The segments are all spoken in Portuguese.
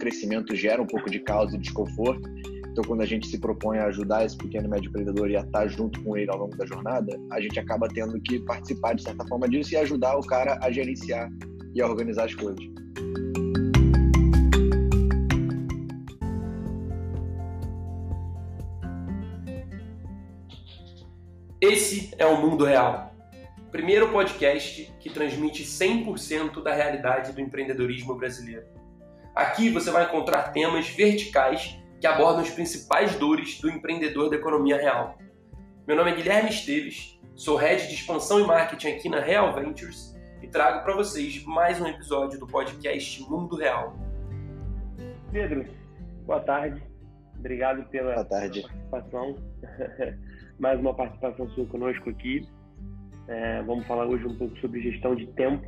crescimento gera um pouco de caos e desconforto. Então, quando a gente se propõe a ajudar esse pequeno e médio empreendedor e a estar junto com ele ao longo da jornada, a gente acaba tendo que participar de certa forma disso e ajudar o cara a gerenciar e a organizar as coisas. Esse é o Mundo Real. Primeiro podcast que transmite 100% da realidade do empreendedorismo brasileiro. Aqui você vai encontrar temas verticais que abordam as principais dores do empreendedor da economia real. Meu nome é Guilherme Esteves, sou head de expansão e marketing aqui na Real Ventures e trago para vocês mais um episódio do podcast Mundo Real. Pedro, boa tarde. Obrigado pela boa tarde. participação. mais uma participação sua conosco aqui. É, vamos falar hoje um pouco sobre gestão de tempo,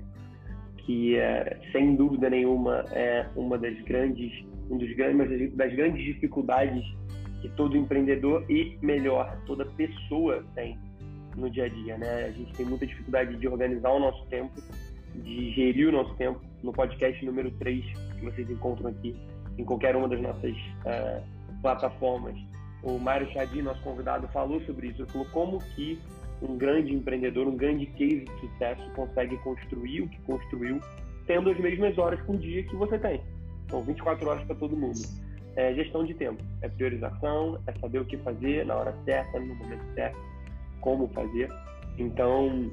que é, sem dúvida nenhuma é uma das grandes, um dos grandes, das grandes dificuldades que todo empreendedor e melhor toda pessoa tem no dia a dia, né? A gente tem muita dificuldade de organizar o nosso tempo, de gerir o nosso tempo. No podcast número 3 que vocês encontram aqui em qualquer uma das nossas uh, plataformas, o Mário Chadi, nosso convidado, falou sobre isso. Ele falou como que um grande empreendedor, um grande case de sucesso consegue construir o que construiu tendo as mesmas horas por dia que você tem. São 24 horas para todo mundo. É gestão de tempo, é priorização, é saber o que fazer na hora certa, no momento certo, como fazer. Então,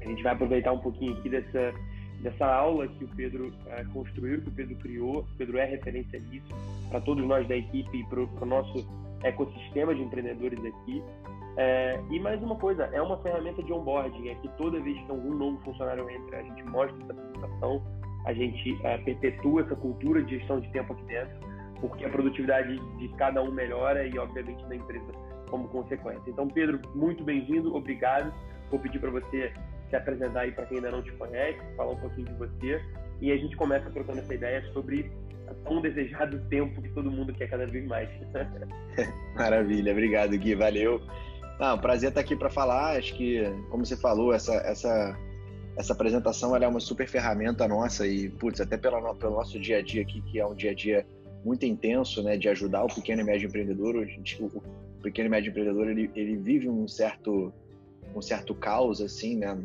a gente vai aproveitar um pouquinho aqui dessa, dessa aula que o Pedro é, construiu, que o Pedro criou. O Pedro é referência nisso para todos nós da equipe e para o nosso ecossistema de empreendedores aqui. É, e mais uma coisa, é uma ferramenta de onboarding, é que toda vez que algum novo funcionário entra, a gente mostra essa apresentação, a gente é, perpetua essa cultura de gestão de tempo aqui dentro, porque a produtividade de cada um melhora e, obviamente, da empresa como consequência. Então, Pedro, muito bem-vindo, obrigado. Vou pedir para você se apresentar aí para quem ainda não te conhece, falar um pouquinho de você, e a gente começa trocando essa ideia sobre tão desejado tempo que todo mundo quer cada vez mais. Maravilha, obrigado Gui, valeu. Não, prazer estar aqui para falar. Acho que, como você falou, essa essa essa apresentação é uma super ferramenta nossa e, putz, até pelo, pelo nosso dia a dia aqui, que é um dia a dia muito intenso, né, de ajudar o pequeno e médio empreendedor. O pequeno e médio empreendedor ele, ele vive um certo um certo caos assim, né?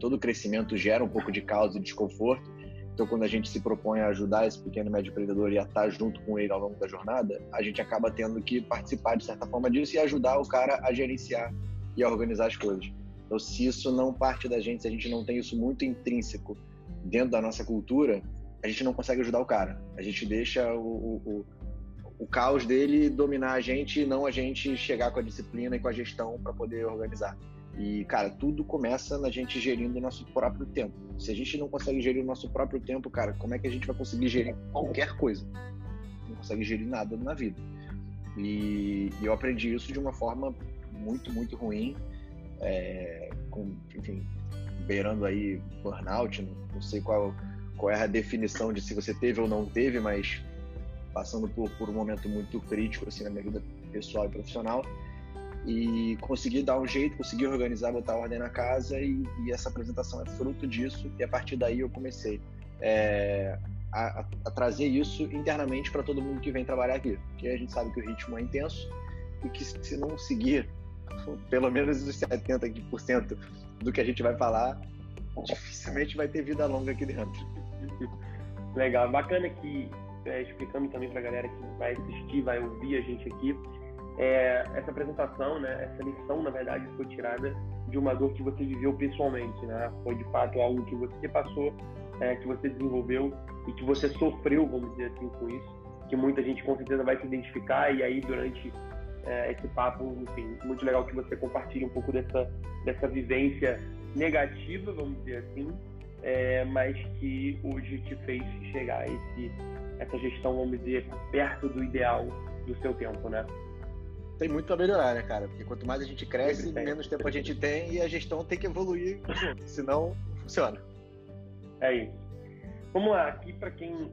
Todo crescimento gera um pouco de caos e desconforto. Então, quando a gente se propõe a ajudar esse pequeno médio empreendedor e a estar junto com ele ao longo da jornada, a gente acaba tendo que participar de certa forma disso e ajudar o cara a gerenciar e a organizar as coisas. Então, se isso não parte da gente, se a gente não tem isso muito intrínseco dentro da nossa cultura, a gente não consegue ajudar o cara. A gente deixa o, o, o, o caos dele dominar a gente e não a gente chegar com a disciplina e com a gestão para poder organizar. E, cara, tudo começa na gente gerindo o nosso próprio tempo. Se a gente não consegue gerir o nosso próprio tempo, cara, como é que a gente vai conseguir gerir qualquer coisa? Não consegue gerir nada na vida. E, e eu aprendi isso de uma forma muito, muito ruim, é, com, enfim, beirando aí burnout, não, não sei qual, qual é a definição de se você teve ou não teve, mas passando por, por um momento muito crítico assim na minha vida pessoal e profissional e consegui dar um jeito, consegui organizar, botar ordem na casa e, e essa apresentação é fruto disso e a partir daí eu comecei é, a, a, trazer isso internamente para todo mundo que vem trabalhar aqui, porque a gente sabe que o ritmo é intenso e que se não seguir pelo menos os 70% do que a gente vai falar, dificilmente vai ter vida longa aqui dentro. Legal, bacana que é, explicando também para a galera que vai assistir, vai ouvir a gente aqui, é, essa apresentação, né, essa lição, na verdade, foi tirada de uma dor que você viveu pessoalmente, né? Foi de fato algo que você passou, é, que você desenvolveu e que você sofreu, vamos dizer assim, com isso, que muita gente com certeza vai se identificar e aí durante é, esse papo, enfim, muito legal que você compartilhe um pouco dessa dessa vivência negativa, vamos dizer assim, é, mas que hoje te fez chegar a esse essa gestão, vamos dizer, perto do ideal do seu tempo, né? Tem muito a melhorar, né, cara? Porque quanto mais a gente cresce, menos tempo a gente tem e a gestão tem que evoluir junto, senão não funciona. É isso. Vamos lá, aqui para quem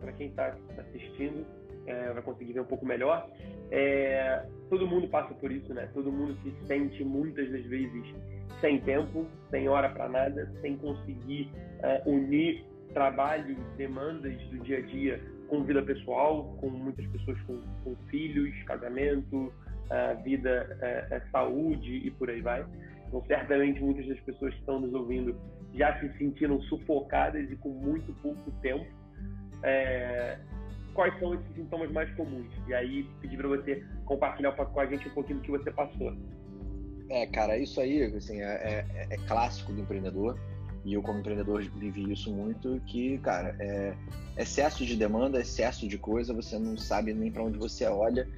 para quem está assistindo é, vai conseguir ver um pouco melhor. É, todo mundo passa por isso, né? Todo mundo se sente muitas das vezes sem tempo, sem hora para nada, sem conseguir é, unir trabalho, demandas do dia a dia com vida pessoal, com muitas pessoas com, com filhos, casamento, uh, vida, uh, saúde e por aí vai. Então, certamente, muitas das pessoas que estão nos ouvindo já se sentiram sufocadas e com muito pouco tempo. É, quais são esses sintomas mais comuns? E aí, pedir para você compartilhar com a gente um pouquinho do que você passou. É, cara, isso aí assim, é, é, é clássico do empreendedor. E eu, como empreendedor, vivi isso muito, que, cara, é excesso de demanda, excesso de coisa, você não sabe nem para onde você olha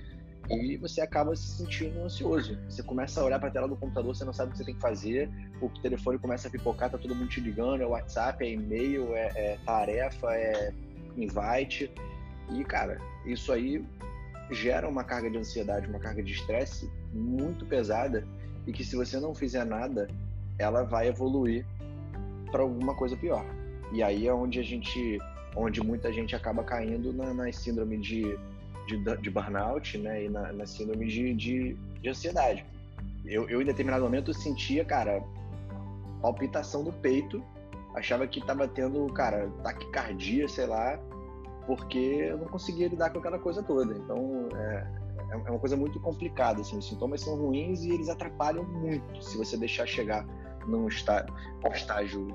e você acaba se sentindo ansioso. Você começa a olhar para a tela do computador, você não sabe o que você tem que fazer, o telefone começa a pipocar, tá todo mundo te ligando, é WhatsApp, é e-mail, é, é tarefa, é invite. E, cara, isso aí gera uma carga de ansiedade, uma carga de estresse muito pesada e que se você não fizer nada, ela vai evoluir para alguma coisa pior. E aí é onde a gente, onde muita gente acaba caindo na, na síndrome de, de, de, burnout, né, e na, na síndrome de, de, de ansiedade. Eu, eu, em determinado momento, sentia, cara, palpitação do peito, achava que estava tendo, cara, taquicardia, sei lá, porque eu não conseguia lidar com aquela coisa toda. Então, é, é, é uma coisa muito complicada, assim, os sintomas são ruins e eles atrapalham muito se você deixar chegar num um estágio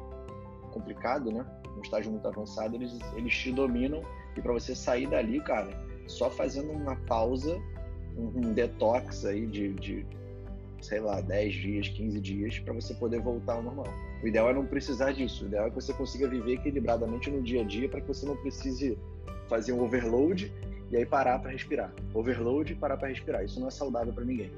complicado, né? Um estágio muito avançado, eles, eles te dominam e para você sair dali, cara, só fazendo uma pausa, um, detox aí de, de, sei lá, 10 dias, 15 dias, para você poder voltar ao normal. O ideal é não precisar disso, o ideal é que você consiga viver equilibradamente no dia a dia para que você não precise fazer um overload e aí parar para respirar. Overload e parar para respirar. Isso não é saudável para ninguém.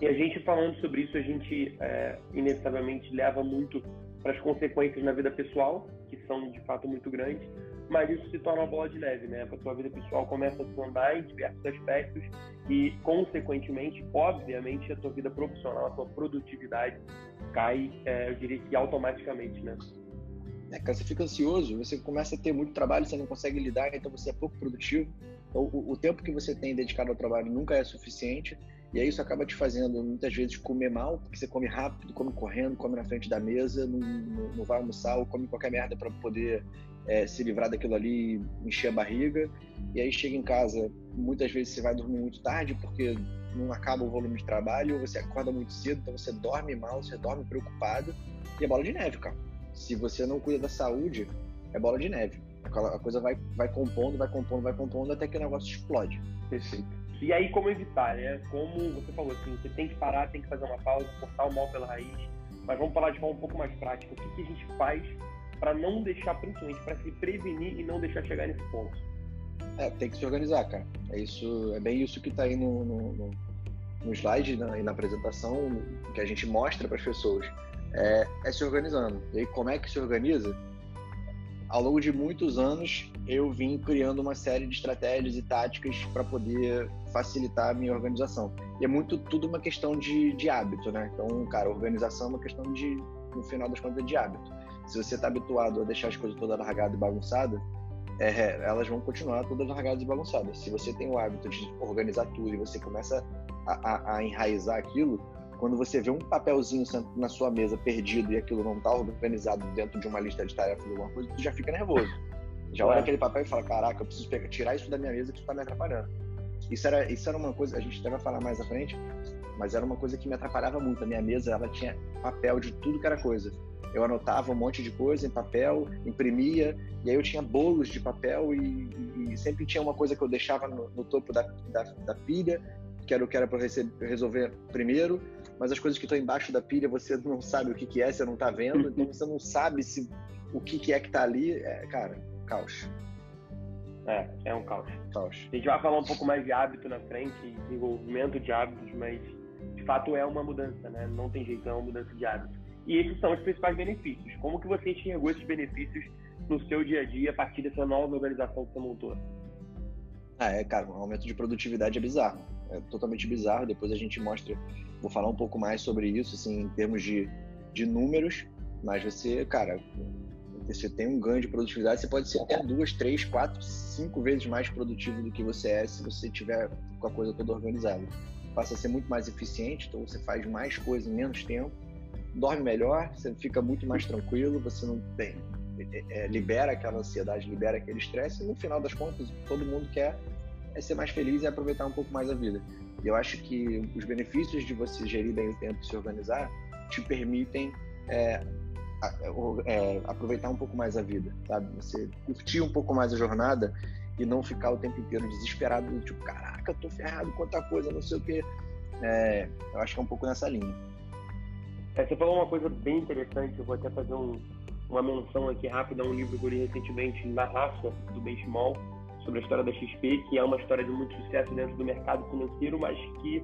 E a gente falando sobre isso, a gente é, inevitavelmente leva muito para as consequências na vida pessoal, que são de fato muito grandes, mas isso se torna uma bola de neve, né? A sua vida pessoal começa a andar em diversos aspectos e, consequentemente, obviamente, a sua vida profissional, a sua produtividade cai, é, eu diria que automaticamente, né? É, cara, você fica ansioso, você começa a ter muito trabalho, você não consegue lidar, então você é pouco produtivo. Então, o, o tempo que você tem dedicado ao trabalho nunca é suficiente e aí isso acaba te fazendo muitas vezes comer mal, porque você come rápido, come correndo, come na frente da mesa, não, não, não vai almoçar ou come qualquer merda para poder é, se livrar daquilo ali, encher a barriga. E aí chega em casa, muitas vezes você vai dormir muito tarde porque não acaba o volume de trabalho, você acorda muito cedo, então você dorme mal, você dorme preocupado. E é bola de neve, cara. Se você não cuida da saúde, é bola de neve. A coisa vai, vai compondo, vai compondo, vai compondo até que o negócio explode. Perfeito. E aí, como evitar, né? Como você falou, assim, você tem que parar, tem que fazer uma pausa, cortar o mal pela raiz. Mas vamos falar de forma um pouco mais prática. O que, que a gente faz para não deixar, principalmente, para se prevenir e não deixar chegar nesse ponto? É, tem que se organizar, cara. É, isso, é bem isso que está aí no, no, no, no slide na, e na apresentação que a gente mostra para as pessoas. É, é se organizando. E como é que se organiza? ao longo de muitos anos, eu vim criando uma série de estratégias e táticas para poder facilitar a minha organização. E é muito tudo uma questão de, de hábito, né? Então, cara, organização é uma questão de, no final das contas, de hábito. Se você está habituado a deixar as coisas todas largadas e bagunçadas, é, elas vão continuar todas largadas e bagunçadas. Se você tem o hábito de organizar tudo e você começa a, a, a enraizar aquilo, quando você vê um papelzinho na sua mesa perdido e aquilo não está organizado dentro de uma lista de tarefas ou alguma coisa, tu já fica nervoso. Já olha aquele papel e fala, caraca, eu preciso pegar, tirar isso da minha mesa que isso está me atrapalhando. Isso era, isso era uma coisa, a gente até vai falar mais à frente, mas era uma coisa que me atrapalhava muito. A minha mesa, ela tinha papel de tudo que era coisa. Eu anotava um monte de coisa em papel, imprimia, e aí eu tinha bolos de papel e, e, e sempre tinha uma coisa que eu deixava no, no topo da, da, da pilha, que era o que era para resolver primeiro, mas as coisas que estão embaixo da pilha você não sabe o que, que é, você não está vendo, então você não sabe se o que, que é que está ali. É, cara, caos. É, é um caos. caos. A gente vai falar um pouco mais de hábito na frente, desenvolvimento de hábitos, mas de fato é uma mudança, né? Não tem jeito, é uma mudança de hábito. E esses são os principais benefícios. Como que você enxergou esses benefícios no seu dia a dia a partir dessa nova organização que você montou? Ah, é, cara, o aumento de produtividade é bizarro. É totalmente bizarro. Depois a gente mostra Vou falar um pouco mais sobre isso, assim, em termos de, de números, mas você, cara, você tem um ganho de produtividade, você pode ser até duas, três, quatro, cinco vezes mais produtivo do que você é se você tiver com a coisa toda organizada. Passa a ser muito mais eficiente, então você faz mais coisa em menos tempo, dorme melhor, você fica muito mais tranquilo, você não tem. é, libera aquela ansiedade, libera aquele estresse, e no final das contas, todo mundo quer é ser mais feliz e aproveitar um pouco mais a vida. E eu acho que os benefícios de você gerir bem o tempo e se organizar te permitem é, é, aproveitar um pouco mais a vida, sabe? Você curtir um pouco mais a jornada e não ficar o tempo inteiro desesperado, tipo, caraca, tô ferrado, quanta coisa, não sei o quê. É, eu acho que é um pouco nessa linha. É, você falou uma coisa bem interessante, eu vou até fazer um, uma menção aqui rápida a um livro que eu li recentemente, Na Raça, do Benchimol, sobre a história da XP, que é uma história de muito sucesso dentro do mercado financeiro, mas que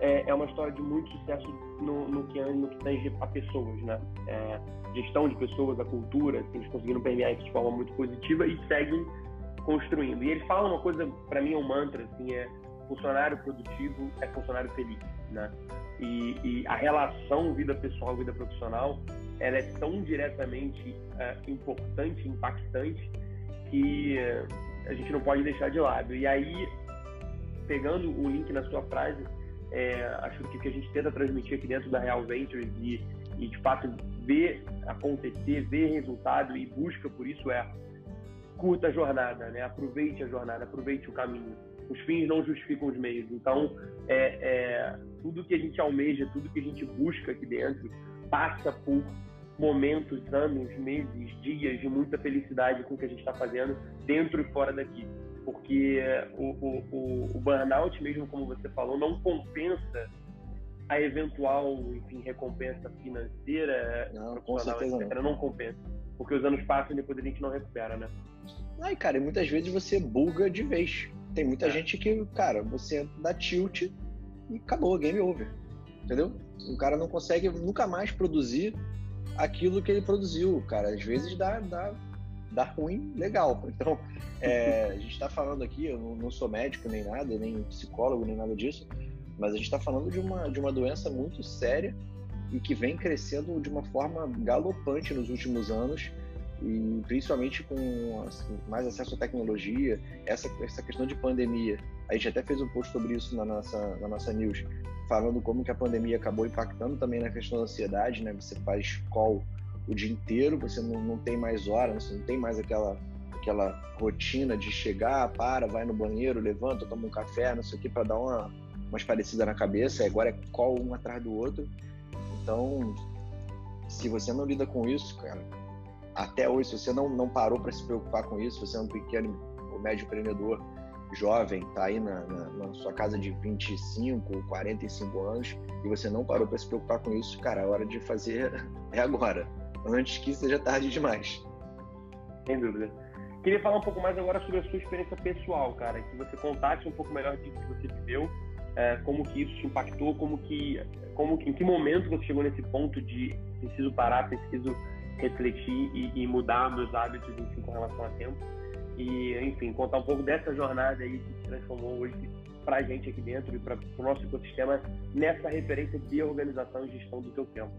é, é uma história de muito sucesso no, no, que, no que tange a pessoas, né? É, gestão de pessoas, a cultura, assim, eles conseguiram permear isso de forma muito positiva e seguem construindo. E eles falam uma coisa, para mim é um mantra, assim, é funcionário produtivo é funcionário feliz, né? E, e a relação vida pessoal vida profissional, ela é tão diretamente é, importante, impactante que é, a gente não pode deixar de lado. E aí, pegando o link na sua frase, é, acho que o que a gente tenta transmitir aqui dentro da Real Ventures e, e de fato ver acontecer, ver resultado e busca por isso é curta a jornada, né? Aproveite a jornada, aproveite o caminho. Os fins não justificam os meios. Então, é, é, tudo que a gente almeja, tudo que a gente busca aqui dentro, passa por momentos, anos, meses, dias de muita felicidade com o que a gente está fazendo dentro e fora daqui. Porque o, o, o, burnout, mesmo como você falou, não compensa a eventual enfim, recompensa financeira, não, com certeza etc. Não. não compensa. Porque os anos passam e depois a gente não recupera, né? Ai, cara, e muitas vezes você buga de vez. Tem muita é. gente que, cara, você dá tilt e acabou, game over. Entendeu? O cara não consegue nunca mais produzir aquilo que ele produziu, cara. Às vezes dá, dá, dá ruim legal. Então, é, a gente está falando aqui, eu não, sou médico nem nada, nem psicólogo, nem nada disso, mas a gente está falando de uma, de uma doença muito séria e que vem crescendo de uma forma galopante nos últimos anos e principalmente com assim, mais acesso à tecnologia, essa, essa questão de pandemia. A gente até fez um post sobre isso na nossa, na nossa news falando como que a pandemia acabou impactando também na questão da ansiedade, né? Você faz call o dia inteiro, você não, não tem mais hora, você não tem mais aquela aquela rotina de chegar, para, vai no banheiro, levanta, toma um café, não sei o que, para dar uma, umas parecidas na cabeça. Agora é call um atrás do outro. Então, se você não lida com isso, cara, até hoje, se você não, não parou para se preocupar com isso, você é um pequeno ou médio empreendedor, jovem, está aí na, na, na, sua casa de 25, 45 anos e você não parou para se preocupar com isso, cara, a hora de fazer é agora, antes que seja tarde demais. Sem dúvida. Queria falar um pouco mais agora sobre a sua experiência pessoal, cara, que você contasse um pouco melhor de que você viveu, é, como que isso te impactou, como que, como que, em que momento você chegou nesse ponto de preciso parar, preciso refletir e, e mudar meus hábitos enfim, com relação a tempo e, enfim, contar um pouco dessa jornada aí que se transformou hoje para a gente aqui dentro e para o nosso ecossistema nessa referência de organização e gestão do teu tempo.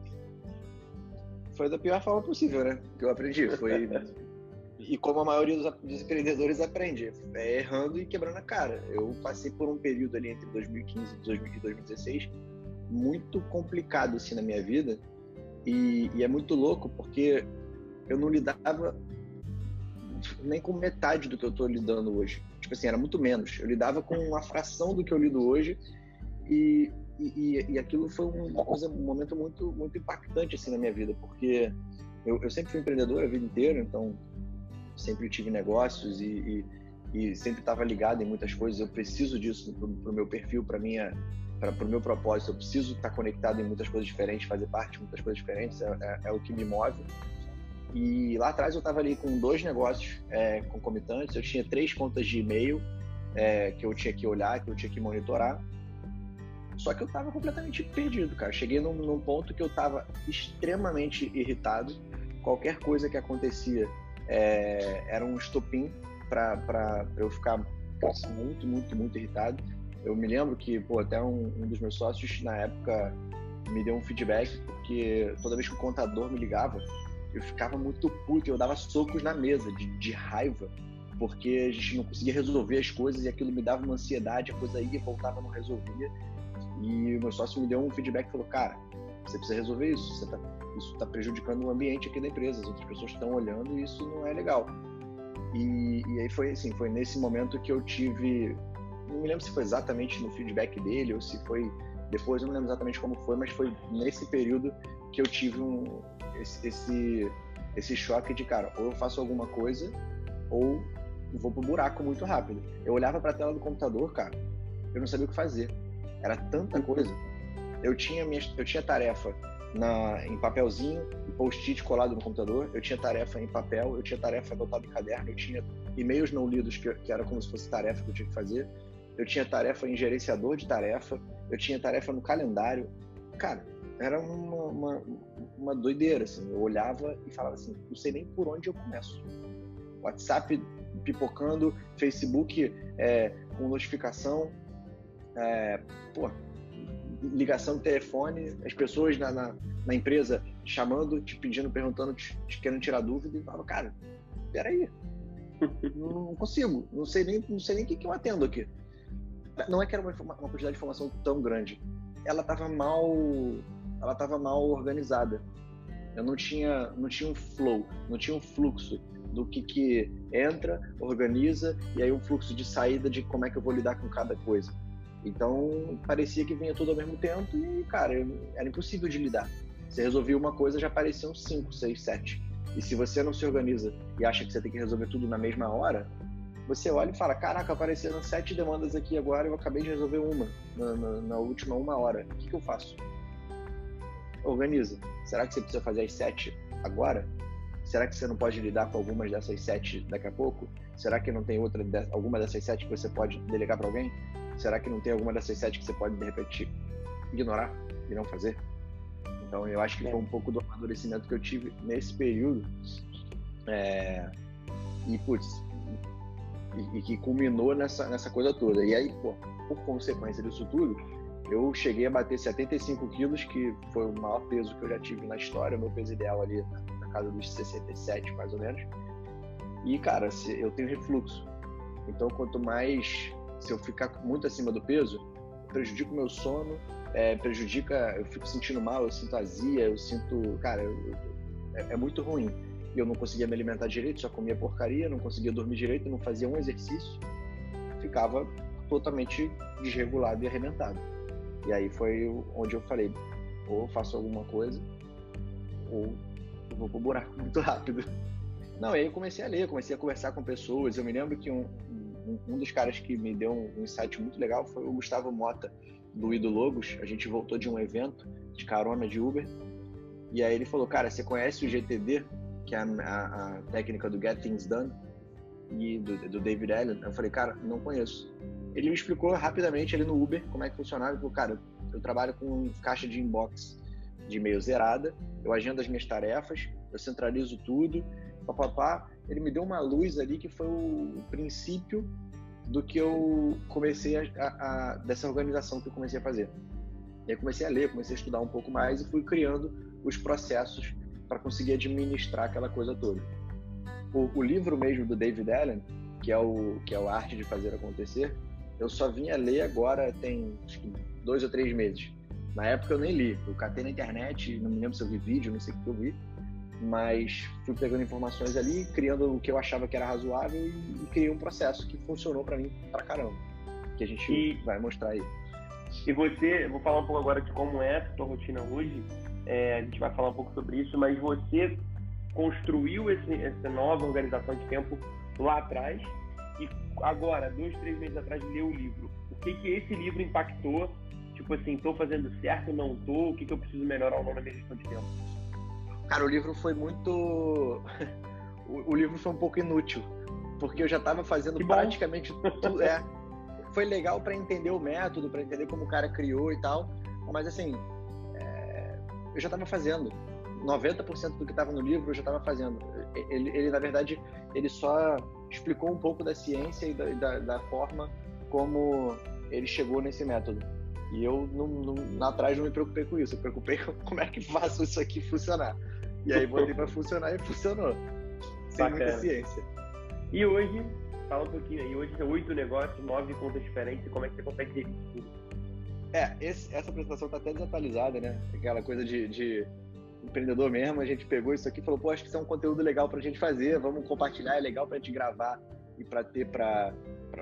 Foi da pior forma possível, né? Que eu aprendi. Foi e como a maioria dos, empreendedores aprende, é errando e quebrando a cara. Eu passei por um período ali entre 2015 e 2016 muito complicado assim na minha vida e, e é muito louco porque eu não lidava nem com metade do que eu estou lidando hoje. Tipo assim, era muito menos. Eu lidava com uma fração do que eu lido hoje e, e, e aquilo foi uma coisa, um momento muito, muito impactante assim na minha vida, porque eu, eu sempre fui empreendedor a vida inteira, então sempre tive negócios e, e, e sempre estava ligado em muitas coisas. Eu preciso disso para o meu perfil, para minha para o meu propósito, eu preciso estar conectado em muitas coisas diferentes, fazer parte de muitas coisas diferentes, é, é, é o que me move. E lá atrás eu estava ali com dois negócios é, concomitantes, eu tinha três contas de e-mail é, que eu tinha que olhar, que eu tinha que monitorar. Só que eu estava completamente perdido, cara. Cheguei num, num ponto que eu estava extremamente irritado. Qualquer coisa que acontecia é, era um estopim para eu ficar muito, muito, muito irritado. Eu me lembro que, pô, até um, um dos meus sócios na época me deu um feedback, porque toda vez que o contador me ligava, eu ficava muito puto, eu dava socos na mesa de, de raiva, porque a gente não conseguia resolver as coisas e aquilo me dava uma ansiedade, a coisa ia voltava, não resolvia. E o meu sócio me deu um feedback e falou: Cara, você precisa resolver isso, tá, isso está prejudicando o ambiente aqui da empresa, as outras pessoas estão olhando e isso não é legal. E, e aí foi assim, foi nesse momento que eu tive, não me lembro se foi exatamente no feedback dele ou se foi depois, não me lembro exatamente como foi, mas foi nesse período que eu tive um, esse, esse, esse choque de, cara, ou eu faço alguma coisa ou vou pro buraco muito rápido. Eu olhava para a tela do computador, cara, eu não sabia o que fazer. Era tanta coisa. Eu tinha minha, eu tinha tarefa na, em papelzinho post-it colado no computador, eu tinha tarefa em papel, eu tinha tarefa anotada em caderno, eu tinha e-mails não lidos que, que era como se fosse tarefa que eu tinha que fazer, eu tinha tarefa em gerenciador de tarefa, eu tinha tarefa no calendário. Cara, era uma, uma, uma doideira, assim. Eu olhava e falava assim, não sei nem por onde eu começo. WhatsApp pipocando, Facebook é, com notificação, é, pô, ligação de telefone, as pessoas na, na, na, empresa chamando, te pedindo, perguntando, te, te querendo tirar dúvida, e falava, cara, peraí, não consigo, não sei nem, não sei nem o que, que eu atendo aqui. Não é que era uma, uma quantidade de informação tão grande, ela estava mal, ela estava mal organizada. Eu não tinha, não tinha um flow, não tinha um fluxo do que que entra, organiza e aí um fluxo de saída de como é que eu vou lidar com cada coisa. Então, parecia que vinha tudo ao mesmo tempo e, cara, era impossível de lidar. Você resolvia uma coisa, já apareciam cinco, seis, sete. E se você não se organiza e acha que você tem que resolver tudo na mesma hora, você olha e fala: Caraca, apareceram sete demandas aqui agora e eu acabei de resolver uma na, na, na última uma hora. O que, que eu faço? Organiza. Será que você precisa fazer as sete agora? Será que você não pode lidar com algumas dessas sete daqui a pouco? Será que não tem outra, alguma dessas sete que você pode delegar para alguém? Será que não tem alguma dessas sete que você pode, de repente, ignorar e não fazer? Então, eu acho que foi um pouco do amadurecimento que eu tive nesse período. É... E, putz, e, e, que culminou nessa, nessa coisa toda. E aí, pô, por consequência disso tudo, eu cheguei a bater 75 quilos, que foi o maior peso que eu já tive na história, meu peso ideal ali na casa dos 67, mais ou menos. E, cara, eu tenho refluxo. Então, quanto mais se eu ficar muito acima do peso, prejudica o meu sono, é, prejudica, eu fico sentindo mal, eu sinto azia, eu sinto, cara, eu, eu, é, é, muito ruim. E eu não conseguia me alimentar direito, só comia porcaria, não conseguia dormir direito, não fazia um exercício, ficava totalmente desregulado e arrebentado. E aí foi onde eu falei, ou eu faço alguma coisa, ou eu vou pro buraco muito rápido. Não, aí eu comecei a ler, comecei a conversar com pessoas. Eu me lembro que um, um, dos caras que me deu um, insight muito legal foi o Gustavo Mota, do Ido Logos. A gente voltou de um evento de carona de Uber. E aí ele falou, cara, você conhece o GTD, que é a, a, a técnica do Get Things Done, e do, do, David Allen? Eu falei, cara, não conheço. Ele me explicou rapidamente ali no Uber como é que funcionava. Ele falou, cara, eu trabalho com caixa de inbox de e-mail zerada, eu agendo as minhas tarefas, eu centralizo tudo, papapá ele me deu uma luz ali que foi o princípio do que eu comecei a, a, a, dessa organização que eu comecei a fazer. E aí comecei a ler, comecei a estudar um pouco mais e fui criando os processos para conseguir administrar aquela coisa toda. O, o, livro mesmo do David Allen, que é o que é o arte de fazer acontecer, eu só vim a ler agora tem dois ou três meses. Na época eu nem li, eu catei na internet, não me lembro se eu vi vídeo, não sei o que eu vi mas fui pegando informações ali, criando o que eu achava que era razoável e, e criei um processo que funcionou para mim pra caramba, que a gente e, vai mostrar aí. E você, vou falar um pouco agora de como é a tua rotina hoje, é, a gente vai falar um pouco sobre isso, mas você construiu esse, essa nova organização de tempo lá atrás e agora, dois, três meses atrás, leu o livro. O que que esse livro impactou? Tipo assim, estou fazendo certo, não estou? O que que eu preciso melhorar ou não na minha gestão de tempo? Cara, o livro foi muito. o, livro foi um pouco inútil, porque eu já estava fazendo praticamente tudo. É, foi legal para entender o método, para entender como o cara criou e tal, mas assim, eu já estava fazendo. 90% do que estava no livro eu já estava fazendo. Ele, ele, na verdade, ele só explicou um pouco da ciência e da, da, da forma como ele chegou nesse método. E eu, não, não, atrás, não me preocupei com isso. Eu me preocupei com como é que faço isso aqui funcionar. E aí botei pra funcionar e funcionou. Sem Bacana. muita ciência. E hoje, fala um pouquinho aí, hoje são oito negócios, nove contas diferentes, como é que você consegue gerir isso tudo? É, esse, essa apresentação tá até desatualizada, né? Aquela coisa de, de empreendedor mesmo, a gente pegou isso aqui e falou, pô, acho que isso é um conteúdo legal para a gente fazer, vamos compartilhar, é legal para a gente gravar e para ter para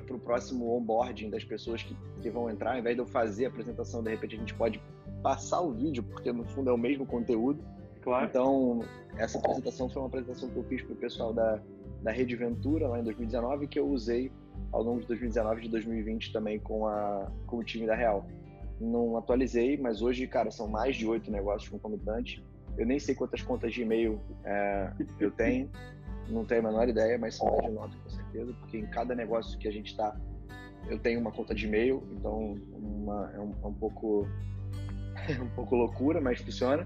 o próximo onboarding das pessoas que, que vão entrar, ao invés de eu fazer a apresentação, de repente a gente pode passar o vídeo, porque no fundo é o mesmo conteúdo. Claro. Então, essa apresentação foi uma apresentação que eu fiz para o pessoal da, da Rede Ventura lá em 2019, que eu usei ao longo de 2019 e de 2020 também com, a, com o time da Real. Não atualizei, mas hoje, cara, são mais de oito negócios concomitantes. Eu nem sei quantas contas de e-mail é, eu tenho, não tenho a menor ideia, mas são mais de nove com certeza, porque em cada negócio que a gente está, eu tenho uma conta de e-mail, então uma, é, um, é um pouco é um pouco loucura, mas funciona.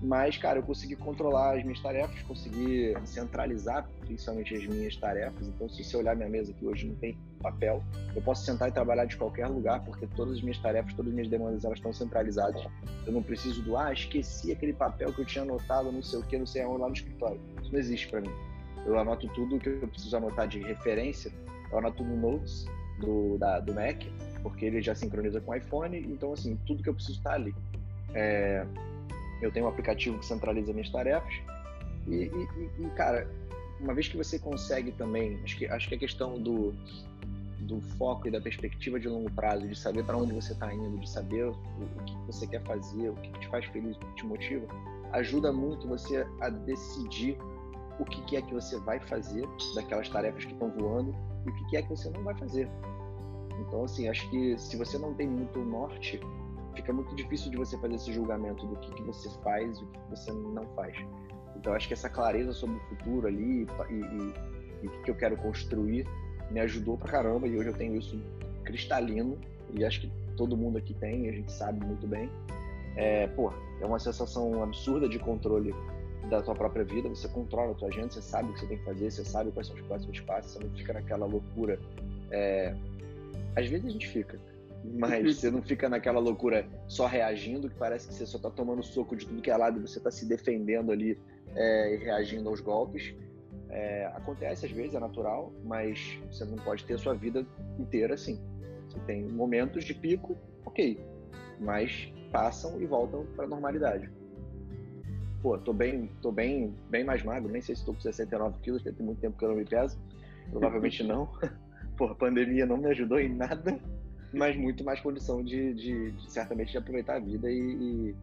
Mas, cara, eu consegui controlar as minhas tarefas, consegui centralizar principalmente as minhas tarefas. Então, se você olhar minha mesa aqui hoje, não tem papel. Eu posso sentar e trabalhar de qualquer lugar, porque todas as minhas tarefas, todas as minhas demandas, elas estão centralizadas. Eu não preciso do, ah, esqueci aquele papel que eu tinha anotado, não sei o que, não sei aonde, lá no escritório. Isso não existe para mim. Eu anoto tudo que eu preciso anotar de referência, eu anoto no Notes do, da, do Mac, porque ele já sincroniza com o iPhone, então, assim, tudo que eu preciso está ali. É, eu tenho um aplicativo que centraliza minhas tarefas. E, e, e, cara, uma vez que você consegue também, acho que, acho que a questão do, do foco e da perspectiva de longo prazo, de saber para onde você está indo, de saber o, o, que você quer fazer, o que te faz feliz, o que te motiva, ajuda muito você a decidir o que, é que você vai fazer daquelas tarefas que estão voando e o que é que você não vai fazer. Então, assim, acho que se você não tem muito norte, fica muito difícil de você fazer esse julgamento do que, que você faz e o que, que você não faz. Então, acho que essa clareza sobre o futuro ali e, e, e o que, que eu quero construir me ajudou pra caramba e hoje eu tenho isso cristalino e acho que todo mundo aqui tem, a gente sabe muito bem. É, pô, é uma sensação absurda de controle da tua própria vida, você controla a tua agenda, você sabe o que você tem que fazer, você sabe quais são os próximos passos, você não fica naquela loucura. É... Às vezes a gente fica, mas você não fica naquela loucura só reagindo, que parece que você só tá tomando soco de tudo que é lado e você tá se defendendo ali é, e reagindo aos golpes. É, acontece às vezes, é natural, mas você não pode ter a sua vida inteira assim. Você tem momentos de pico, ok, mas passam e voltam para a normalidade. Pô, tô bem, tô bem, bem mais magro, nem sei se estou com 69 quilos, tem muito tempo que eu não me peso, provavelmente não. Pô, a pandemia não me ajudou em nada mas muito mais condição de, de, de certamente de aproveitar a vida e,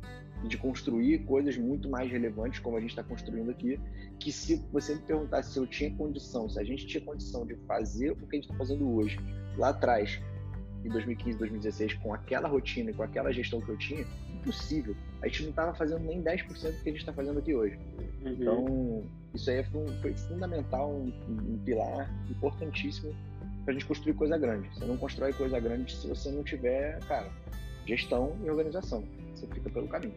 e, de construir coisas muito mais relevantes como a gente está construindo aqui que se você me perguntasse se eu tinha condição se a gente tinha condição de fazer o que a gente está fazendo hoje lá atrás em 2015 2016 com aquela rotina e com aquela gestão que eu tinha impossível a gente não estava fazendo nem 10% do que a gente está fazendo aqui hoje uhum. então isso aí foi, foi fundamental um, um pilar importantíssimo pra gente construir coisa grande. Você não constrói coisa grande se você não tiver, cara, gestão e organização. Você fica pelo caminho.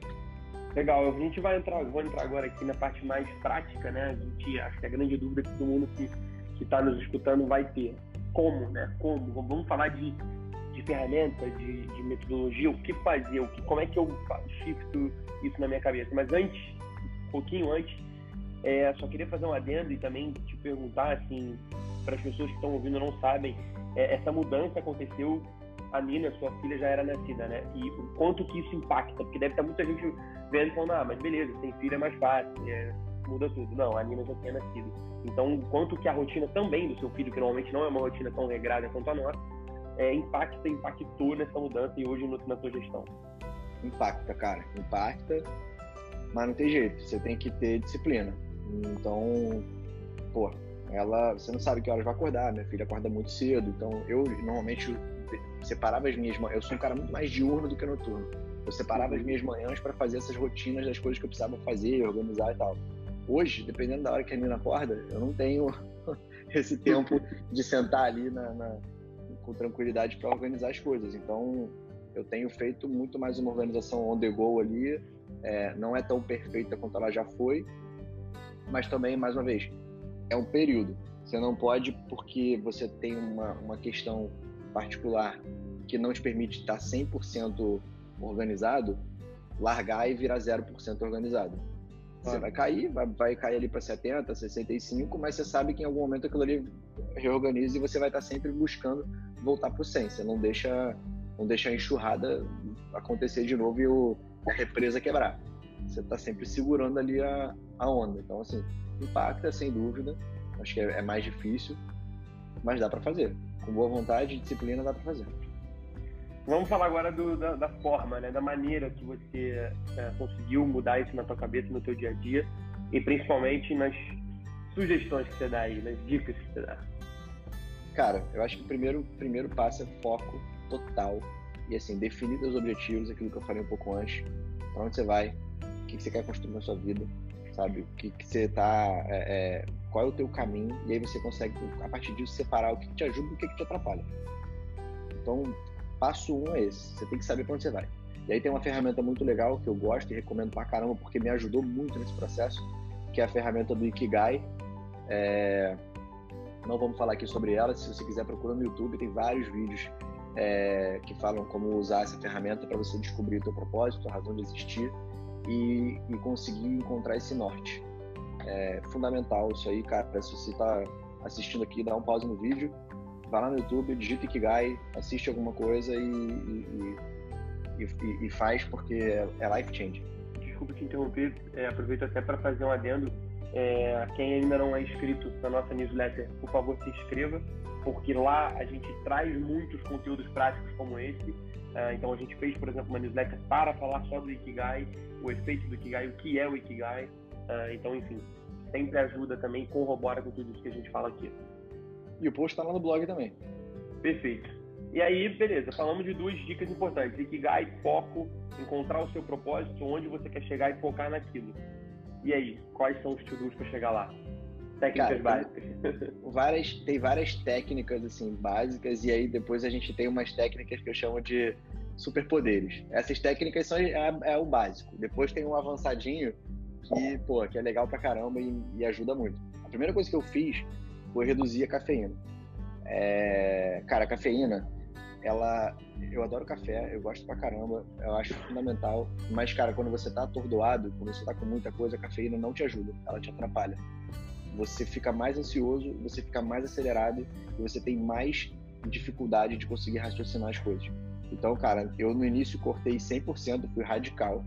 Legal, a gente vai entrar, vou entrar agora aqui na parte mais prática, né? A gente acho que a grande dúvida que todo mundo que está nos escutando vai ter. Como, né? Como? Vamos falar de, de ferramenta, de, de metodologia, o que fazer, o que, como é que eu shifto isso na minha cabeça. Mas antes, um pouquinho antes, é, só queria fazer um adendo e também te perguntar, assim, para as pessoas que estão ouvindo não sabem, é, essa mudança aconteceu, a Nina, sua filha, já era nascida, né? E o quanto que isso impacta, porque deve estar muita gente vendo e falando, ah, mas beleza, tem filha é mais fácil, é, muda tudo. Não, a Nina já tinha nascido. Então, o quanto que a rotina também do seu filho, que normalmente não é uma rotina tão regrada quanto a nossa, é, impacta, impactou nessa mudança e hoje na sua gestão? Impacta, cara, impacta, mas não tem jeito, você tem que ter disciplina. Então, pô, ela, você não sabe que horas vai acordar, minha filha acorda muito cedo, então eu normalmente separava as minhas manhãs, eu sou um cara muito mais diurno do que noturno. Eu separava as minhas manhãs para fazer essas rotinas das coisas que eu precisava fazer, organizar e tal. Hoje, dependendo da hora que a menina acorda, eu não tenho esse tempo de sentar ali na, na com tranquilidade para organizar as coisas. Então, eu tenho feito muito mais uma organização on the go ali. É, não é tão perfeita quanto ela já foi, mas também, mais uma vez, é um período. Você não pode, porque você tem uma, uma questão particular que não te permite estar 100% organizado, largar e virar 0% organizado. Você vai cair, vai, vai cair ali para 70, 65, mas você sabe que em algum momento aquilo ali reorganiza e você vai estar sempre buscando voltar para o 100. Você não deixa, não deixa a enxurrada acontecer de novo e o, a represa quebrar. você está sempre segurando ali a, a onda. Então, assim, impacta sem dúvida. Acho que é, é mais difícil, mas dá para fazer. Com boa vontade e disciplina dá para fazer. Vamos falar agora do, da, da, forma, né? da maneira que você é, conseguiu mudar isso na tua cabeça, no teu dia a dia e principalmente nas sugestões que você dá aí, nas dicas que você dá. Cara, eu acho que o primeiro, primeiro passo é foco total e assim, definir os objetivos, aquilo que eu falei um pouco antes, para onde você vai, o que, você quer construir na sua vida, sabe? O que, que você tá. É, é, qual é o teu caminho, e aí você consegue, a partir disso, separar o que te ajuda e o que te atrapalha. Então, passo um é esse: você tem que saber para onde você vai. E aí tem uma ferramenta muito legal que eu gosto e recomendo pra caramba, porque me ajudou muito nesse processo, que é a ferramenta do Ikigai. É... Não vamos falar aqui sobre ela, se você quiser procura no YouTube, tem vários vídeos é, que falam como usar essa ferramenta para você descobrir o teu propósito, a razão de existir e, e conseguir encontrar esse norte. É fundamental isso aí, cara. Se você está assistindo aqui, dá um pause no vídeo, vai lá no YouTube, digita Ikigai, assiste alguma coisa e, e, e, e faz porque é, é life changing. Desculpa te interromper, é, aproveito até para fazer um adendo. É, quem ainda não é inscrito na nossa newsletter, por favor, se inscreva porque lá a gente traz muitos conteúdos práticos como esse. Uh, então a gente fez, por exemplo, uma newsletter para falar só do Ikigai, o efeito do Ikigai, o que é o Ikigai. Uh, então, enfim, sempre ajuda também, corrobora com tudo isso que a gente fala aqui. E o post está lá no blog também. Perfeito. E aí, beleza, falamos de duas dicas importantes: Ikigai, foco, encontrar o seu propósito, onde você quer chegar e focar naquilo. E aí, quais são os to para chegar lá? Técnicas Cara, básicas. Tem várias, tem várias técnicas assim básicas e aí depois a gente tem umas técnicas que eu chamo de superpoderes. Essas técnicas são é, é o básico. Depois tem um avançadinho que, pô, que é legal pra caramba e, e, ajuda muito. A primeira coisa que eu fiz foi reduzir a cafeína. É, cara, a cafeína, ela, eu adoro café, eu gosto pra caramba, eu acho fundamental. Mas, cara, quando você tá atordoado, quando você tá com muita coisa, a cafeína não te ajuda, ela te atrapalha você fica mais ansioso, você fica mais acelerado e você tem mais dificuldade de conseguir raciocinar as coisas. Então, cara, eu no início cortei 100%, fui radical.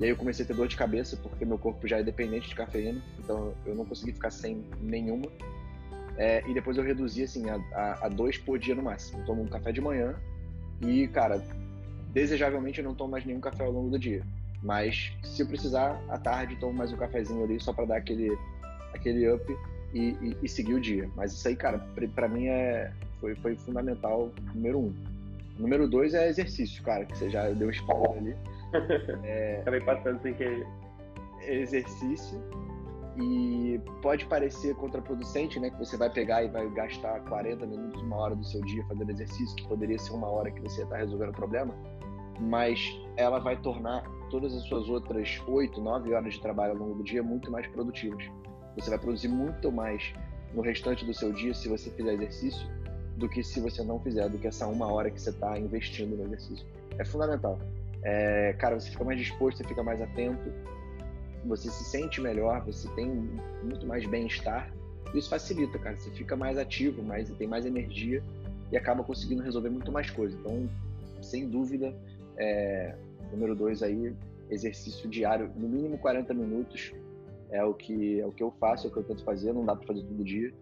E aí eu comecei a ter dor de cabeça porque meu corpo já é dependente de cafeína, então eu não consegui ficar sem nenhuma. É, e depois eu reduzi assim a, a, a, dois por dia no máximo. Eu tomo um café de manhã e, cara, desejavelmente eu não tomo mais nenhum café ao longo do dia. Mas se eu precisar, à tarde tomo mais um cafezinho ali só para dar aquele aquele up e, e, e, seguir o dia. Mas isso aí, cara, para mim é, foi, foi fundamental, número um. Número dois é exercício, cara, que você já deu spoiler ali. É, Acabei passando sem querer. Exercício. E pode parecer contraproducente, né? Que você vai pegar e vai gastar 40 minutos, uma hora do seu dia fazendo exercício, que poderia ser uma hora que você está resolvendo o problema, mas ela vai tornar todas as suas outras 8, 9 horas de trabalho ao longo do dia muito mais produtivas. Você vai produzir muito mais no restante do seu dia se você fizer exercício do que se você não fizer, do que essa uma hora que você está investindo no exercício. É fundamental. É, cara, você fica mais disposto, você fica mais atento, você se sente melhor, você tem muito mais bem-estar. Isso facilita, cara. Você fica mais ativo, mais, tem mais energia e acaba conseguindo resolver muito mais coisas. Então, sem dúvida, é, número dois aí, exercício diário, no mínimo 40 minutos, é o que é o que eu faço, é o que eu tento fazer, não dá para fazer todo dia,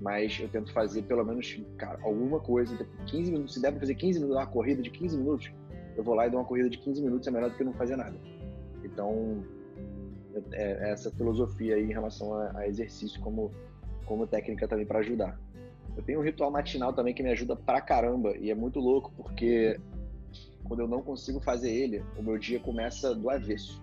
mas eu tento fazer pelo menos, cara, alguma coisa, 15 minutos, se der para fazer 15 minutos, uma corrida de 15 minutos, eu vou lá e dou uma corrida de 15 minutos, é melhor do que não fazer nada. Então, é, é essa filosofia aí em relação a, a exercício como, como técnica também para ajudar. Eu tenho um ritual matinal também que me ajuda pra caramba e é muito louco porque quando eu não consigo fazer ele, o meu dia começa do avesso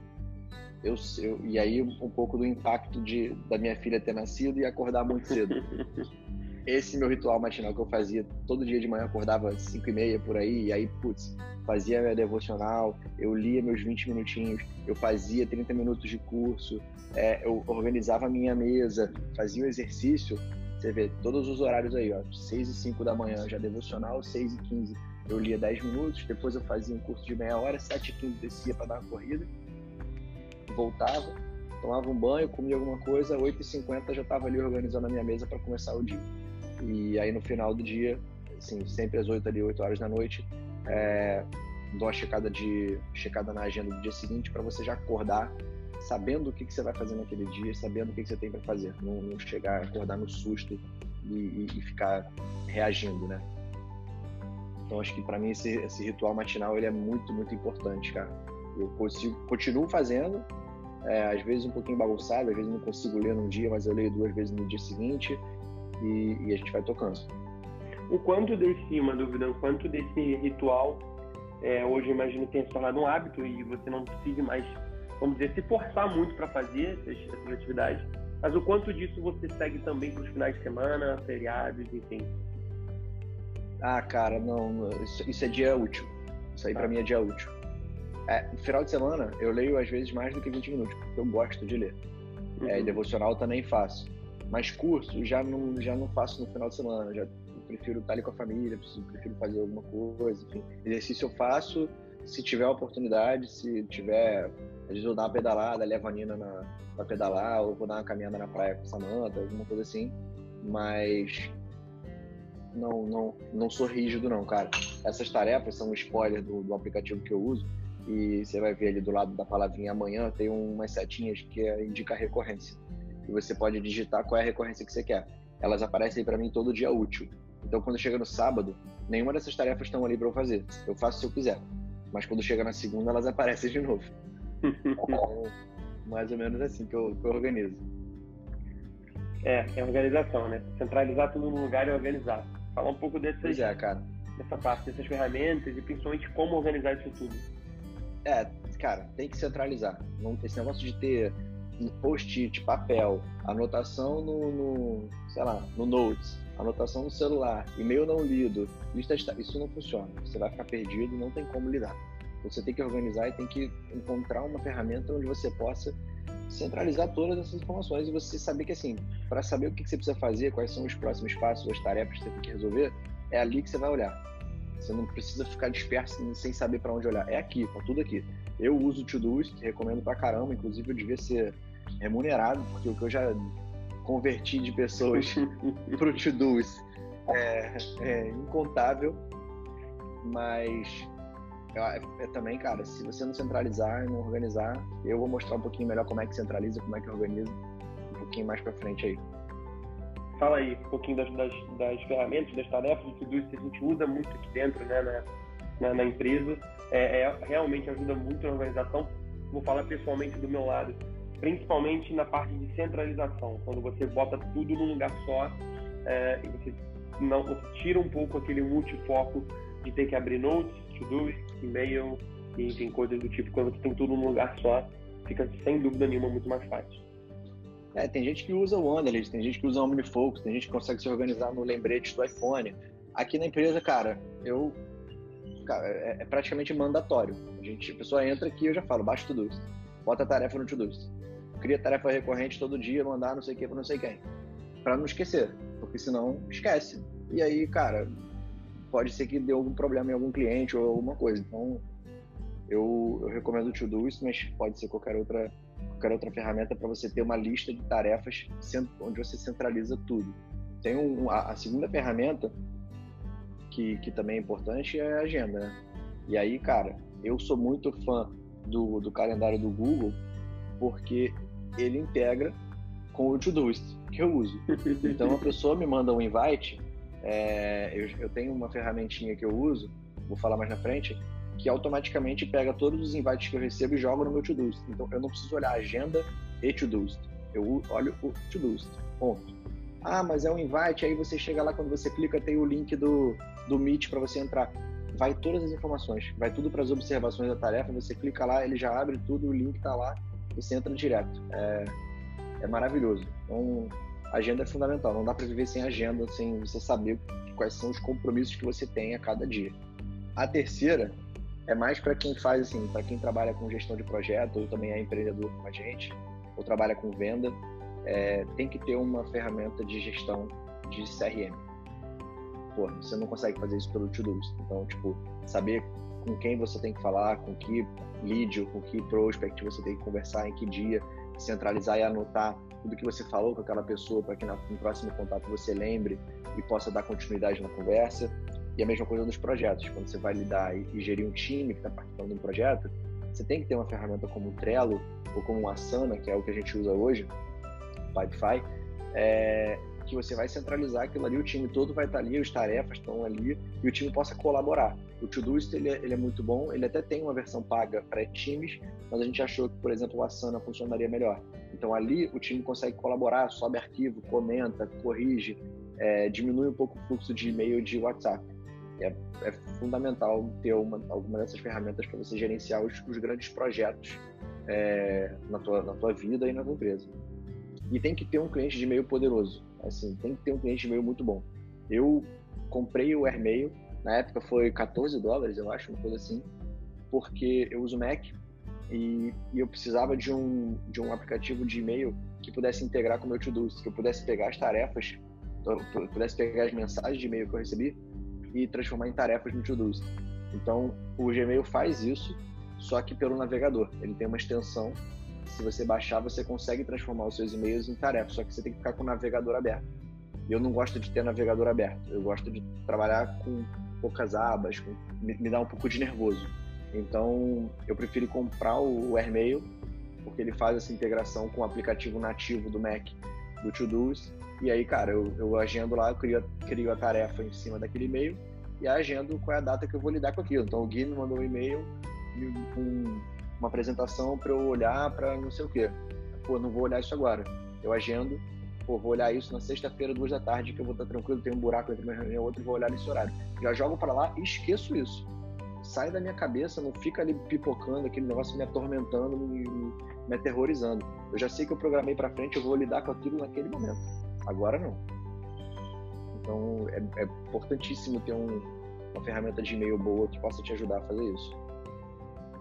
eu, eu, e aí um pouco do impacto de, da minha filha ter nascido e acordar muito cedo. Esse meu ritual matinal que eu fazia todo dia de manhã, acordava às 5 e meia por aí, e aí, putz, fazia minha devocional, eu lia meus 20 minutinhos, eu fazia 30 minutos de curso, é, eu organizava a minha mesa, fazia o exercício, você vê todos os horários aí, ó, 6 e 5 da manhã já devocional, 6 e 15 eu lia 10 minutos, depois eu fazia um curso de meia hora, 7 e 15 descia para dar uma corrida, voltava, tomava um banho, comia alguma coisa, 8h50 já estava ali organizando a minha mesa para começar o dia. E aí no final do dia, assim, sempre às 8 ali, 8 horas da noite, é, dou uma checada, de, checada na agenda do dia seguinte para você já acordar sabendo o que, que você vai fazer naquele dia, sabendo o que, que você tem para fazer, não, não, chegar, acordar no susto e, e, e ficar reagindo, né? Então acho que para mim esse, esse, ritual matinal ele é muito muito importante, cara. Eu consigo, continuo fazendo, é, às vezes um pouquinho bagunçado, às vezes não consigo ler num dia, mas eu leio duas vezes no dia seguinte e, e a gente vai tocando. O quanto desse, uma dúvida, o quanto desse ritual é, hoje eu imagino que tenha se tornado um hábito e você não precise mais, vamos dizer, se forçar muito para fazer essas, essas atividades, mas o quanto disso você segue também para os finais de semana, feriados, enfim? Ah, cara, não, isso, isso é dia útil. Isso aí tá. para mim é dia útil. É, final de semana, eu leio às vezes mais do que 20 minutos, porque eu gosto de ler. É, uhum. É, devocional também faço. Mas curso já não, já não faço no final de semana, já prefiro estar ali com a família, prefiro fazer alguma coisa, enfim. Exercício eu faço se tiver oportunidade, se tiver, às vezes eu dar uma pedalada, levo a Nina na, pra pedalar, ou vou dar uma caminhada na praia com Samanta, alguma coisa assim. Mas não, não, não sou rígido não, cara. Essas tarefas são um spoiler do, do aplicativo que eu uso e você vai ver ali do lado da palavrinha amanhã tem umas setinhas que é, indica a recorrência. E você pode digitar qual é a recorrência que você quer. Elas aparecem para mim todo dia útil. Então, quando chega no sábado, nenhuma dessas tarefas estão ali para eu fazer. Eu faço se eu quiser. Mas quando chega na segunda, elas aparecem de novo. Então, mais ou menos assim que eu, que eu organizo. É, é organização, né? Centralizar tudo no lugar e organizar. Falar um pouco dessas, é, cara. dessa parte, dessas ferramentas e principalmente como organizar isso tudo. É, cara, tem que centralizar. Não, esse negócio de ter post-it, papel, anotação no, no, sei lá, no Notes, anotação no celular, e-mail não lido, lista de... isso não funciona. Você vai ficar perdido, não tem como lidar. Você tem que organizar e tem que encontrar uma ferramenta onde você possa centralizar todas essas informações e você saber que assim, para saber o que você precisa fazer, quais são os próximos passos, as tarefas que você tem que resolver, é ali que você vai olhar. Você não precisa ficar disperso sem saber para onde olhar. É aqui, tá tudo aqui. Eu uso o Todoist, recomendo pra caramba, inclusive eu devia ser remunerado, porque o que eu já converti de pessoas para o Todoist é, é incontável, mas é, é, também, cara, se você não centralizar e não organizar, eu vou mostrar um pouquinho melhor como é que centraliza, como é que organiza, um pouquinho mais para frente aí. Fala aí um pouquinho das, das, das ferramentas, das tarefas, de tudo isso que a gente usa muito aqui dentro, né, na, na, na empresa. É, é, realmente ajuda muito na organização. Vou falar pessoalmente do meu lado principalmente na parte de centralização, quando você bota tudo num lugar só é, e você não você tira um pouco aquele multifoco de ter que abrir notes, to-do, e-mail e enfim, coisas do tipo. Quando você tem tudo num lugar só, fica sem dúvida nenhuma muito mais fácil. É, tem gente que usa o Wanderlist, tem gente que usa o OmniFocus, tem gente que consegue se organizar no lembrete do iPhone. Aqui na empresa, cara, eu cara, é, é, praticamente mandatório. A gente, a pessoa entra aqui, eu já falo, baixa tudo isso. Bota a tarefa no Todoist cria tarefa recorrente todo dia, mandar não sei o que para não sei quem. Para não esquecer, porque senão esquece. E aí, cara, pode ser que dê algum problema em algum cliente ou alguma coisa. Então, eu, eu recomendo o Todoist, mas pode ser qualquer outra, qualquer outra ferramenta para você ter uma lista de tarefas onde você centraliza tudo. Tem um, a, segunda ferramenta que, que também é importante é a agenda, né? E aí, cara, eu sou muito fã do, do calendário do Google porque ele integra com o Todoist que eu uso. Então a pessoa me manda um invite, é, eu, eu, tenho uma ferramentinha que eu uso, vou falar mais na frente, que automaticamente pega todos os invites que eu recebo e joga no meu Todoist. Então eu não preciso olhar agenda e Todoist. Eu olho o Todoist. Ponto. Ah, mas é um invite, aí você chega lá, quando você clica, tem o link do, do Meet para você entrar. Vai todas as informações, vai tudo para as observações da tarefa, você clica lá, ele já abre tudo, o link está lá, você entra direto. É, é maravilhoso. Então, agenda é fundamental. Não dá para viver sem agenda, sem você saber quais são os compromissos que você tem a cada dia. A terceira é mais para quem faz assim, para quem trabalha com gestão de projeto ou também é empreendedor como a gente, ou trabalha com venda, é, tem que ter uma ferramenta de gestão de CRM. Pô, você não consegue fazer isso pelo Todoist. Então, tipo, saber com quem você tem que falar, com que lead com que prospect você tem que conversar, em que dia, centralizar e anotar tudo que você falou com aquela pessoa para que no próximo contato você lembre e possa dar continuidade na conversa. E a mesma coisa nos projetos, quando você vai lidar e, gerir um time que está participando de um projeto, você tem que ter uma ferramenta como o Trello ou como o Asana, que é o que a gente usa hoje, Pipefy, é, que você vai centralizar aquilo ali, o time todo vai estar ali, as tarefas estão ali e o time possa colaborar. O Todoist ele, é, ele é muito bom, ele até tem uma versão paga para times, mas a gente achou que, por exemplo, o Asana funcionaria melhor. Então ali o time consegue colaborar, sobe arquivo, comenta, corrige, é, diminui um pouco o fluxo de e-mail de WhatsApp. É, é fundamental ter uma, alguma dessas ferramentas para você gerenciar os, os grandes projetos é, na, tua, na tua vida e na tua empresa. E tem que ter um cliente de e-mail poderoso. Assim, tem que ter um cliente de e-mail muito bom. Eu comprei o AirMail, na época foi 14 dólares, eu acho, uma coisa assim, porque eu uso Mac e, e eu precisava de um, de um aplicativo de e-mail que pudesse integrar com o meu To-Do, que eu pudesse pegar as tarefas, pudesse pegar as mensagens de e-mail que eu recebi e transformar em tarefas no To-Do. Então, o Gmail faz isso, só que pelo navegador. Ele tem uma extensão. Se você baixar, você consegue transformar os seus e-mails em tarefas, só que você tem que ficar com o navegador aberto. Eu não gosto de ter navegador aberto. Eu gosto de trabalhar com poucas abas, com... me, dá um pouco de nervoso. Então, eu prefiro comprar o AirMail, porque ele faz essa integração com o aplicativo nativo do Mac, do To-Dos, e aí, cara, eu, eu agendo lá, eu crio, crio a tarefa em cima daquele e-mail e agendo qual é a data que eu vou lidar com aquilo. Então, o Gui me mandou um e-mail com uma apresentação para eu olhar para não sei o quê. Pô, não vou olhar isso agora. Eu agendo, pô, vou olhar isso na sexta-feira, duas da tarde, que eu vou estar tranquilo, tem um buraco entre uma reunião e outra, vou olhar nesse horário. Já jogo para lá e esqueço isso. Sai da minha cabeça, não fica ali pipocando, aquele negócio me atormentando, me, me aterrorizando. Eu já sei que eu programei para frente, eu vou lidar com aquilo naquele momento. Agora não. Então é, é importantíssimo ter um, uma ferramenta de e-mail boa que possa te ajudar a fazer isso.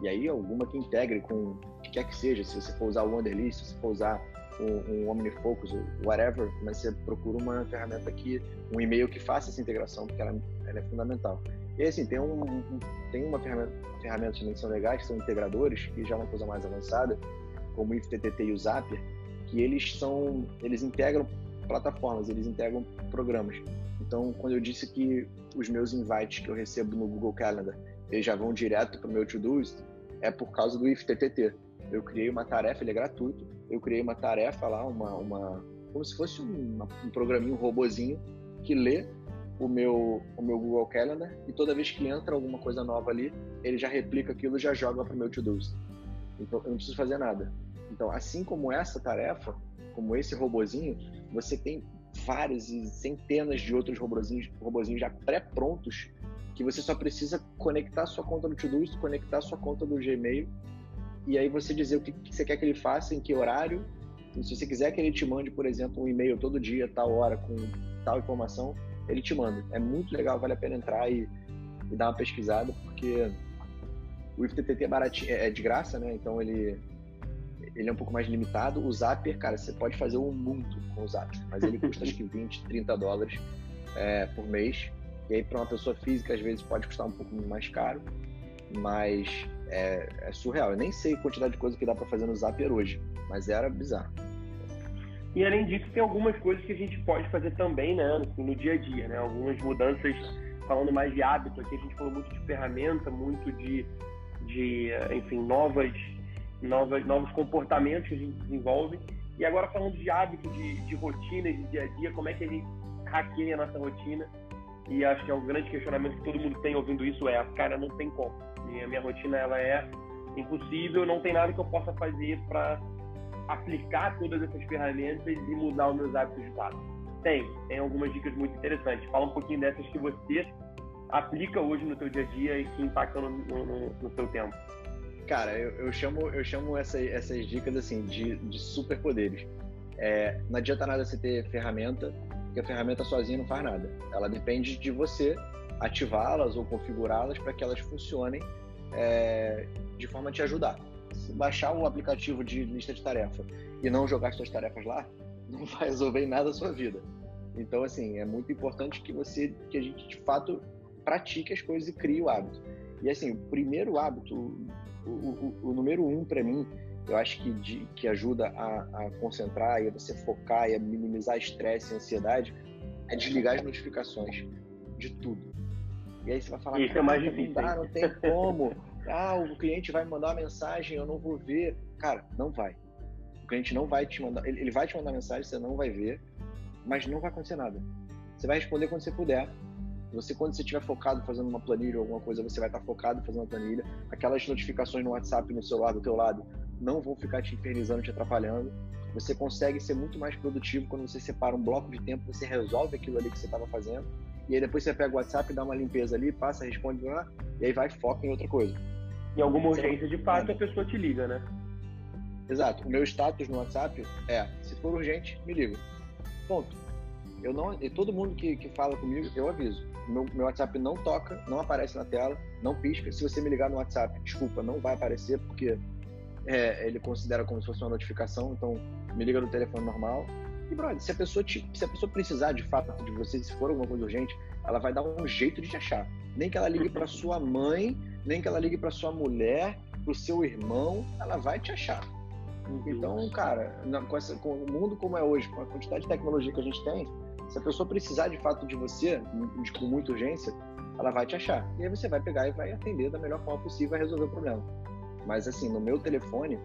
E aí alguma que integre com o que quer que seja, se você for usar o Wonderlist, se você for usar um, um OmniFocus, whatever, mas você procura uma ferramenta que, um e-mail que faça essa integração, porque ela, ela é fundamental. E assim, tem, um, tem uma ferramenta, ferramentas também que são legais, que são integradores, que já é uma coisa mais avançada, como o IFTTT e o Zapier, que eles são, eles integram plataformas, eles integram programas. Então, quando eu disse que os meus invites que eu recebo no Google Calendar, eles já vão direto para o meu to-dos, é por causa do IFTTT. Eu criei uma tarefa, ele é gratuito, eu criei uma tarefa lá, uma, uma como se fosse um, um programinho, um robozinho, que lê o meu, o meu Google Calendar e toda vez que entra alguma coisa nova ali, ele já replica aquilo e já joga para o meu to-dos. Então, eu não preciso fazer nada. Então, assim como essa tarefa, como esse robozinho, você tem várias e centenas de outros robozinhos, robozinhos já pré-prontos que você só precisa conectar sua conta no Todoist, conectar sua conta do Gmail e aí você dizer o que, que você quer que ele faça, em que horário. Se você quiser que ele te mande, por exemplo, um e-mail todo dia, tal hora, com tal informação, ele te manda. É muito legal, vale a pena entrar e, e dar uma pesquisada, porque o IFTTT é, baratinho, é, é de graça, né? Então ele ele é um pouco mais limitado. O Zapier, cara, você pode fazer um mundo com o Zapier, mas ele custa acho que 20, 30 dólares é, por mês. E aí, para uma pessoa física, às vezes pode custar um pouco mais caro, mas é, é surreal. Eu nem sei a quantidade de coisa que dá para fazer no Zapier hoje, mas era bizarro. E além disso, tem algumas coisas que a gente pode fazer também, né, assim, no dia a dia, né? Algumas mudanças, falando mais de hábito aqui, a gente falou muito de ferramenta, muito de, de enfim, novas novas, novos comportamentos que a gente desenvolve. E agora falando de hábitos, de, de rotina, de dia a dia, como é que a gente hackeia a nossa rotina. E acho que é um grande questionamento que todo mundo tem ouvindo isso é, cara, não tem como. Minha, minha rotina ela é impossível, não tem nada que eu possa fazer para aplicar todas essas ferramentas e mudar os meus hábitos de fato. Tem, tem algumas dicas muito interessantes. Fala um pouquinho dessas que você aplica hoje no teu dia a dia e que impactam no, no, no seu tempo. Cara, eu, eu chamo, eu chamo essa, essas dicas assim de, de superpoderes. É, não adianta nada você ter ferramenta, porque a ferramenta sozinha não faz nada. Ela depende de você ativá-las ou configurá-las para que elas funcionem é, de forma a te ajudar. Se baixar o aplicativo de lista de tarefa e não jogar suas tarefas lá, não vai resolver nada a sua vida. Então, assim, é muito importante que você, que a gente de fato pratique as coisas e crie o hábito. E assim, o primeiro hábito o, o, o número um para mim, eu acho que, de, que ajuda a, a, concentrar e a você focar e a minimizar estresse e ansiedade, é desligar as notificações de tudo. E aí você vai falar, Isso é mais difícil. Não, dá, não tem como. Ah, o cliente vai me mandar uma mensagem, eu não vou ver. Cara, não vai. O cliente não vai te mandar, ele vai te mandar mensagem, você não vai ver, mas não vai acontecer nada. Você vai responder quando você puder. Você, quando você estiver focado fazendo uma planilha ou alguma coisa, você vai estar focado fazendo uma planilha. Aquelas notificações no WhatsApp no celular do teu lado não vão ficar te infernizando, te atrapalhando. Você consegue ser muito mais produtivo quando você separa um bloco de tempo, você resolve aquilo ali que você estava fazendo, e aí depois você pega o WhatsApp, dá uma limpeza ali, passa, responde lá, e aí vai foca em outra coisa. Em alguma urgência de fato, a pessoa te liga, né? Exato. O meu status no WhatsApp é: se for urgente, me liga. Ponto. Eu não, e todo mundo que, que fala comigo, eu aviso. Meu, meu WhatsApp não toca, não aparece na tela, não pisca. Se você me ligar no WhatsApp, desculpa, não vai aparecer porque é, ele considera como se fosse uma notificação. Então, me liga no telefone normal. E, brother, se a pessoa, te, se a pessoa precisar de fato de você, se for alguma coisa urgente, ela vai dar um jeito de te achar. Nem que ela ligue para sua mãe, nem que ela ligue para sua mulher, para o seu irmão, ela vai te achar. Então, cara, com, essa, com, o mundo como é hoje, com a quantidade de tecnologia que a gente tem, se a pessoa precisar de fato de você, com muita urgência, ela vai te achar. E aí você vai pegar e vai atender da melhor forma possível e resolver o problema. Mas assim, no meu telefone,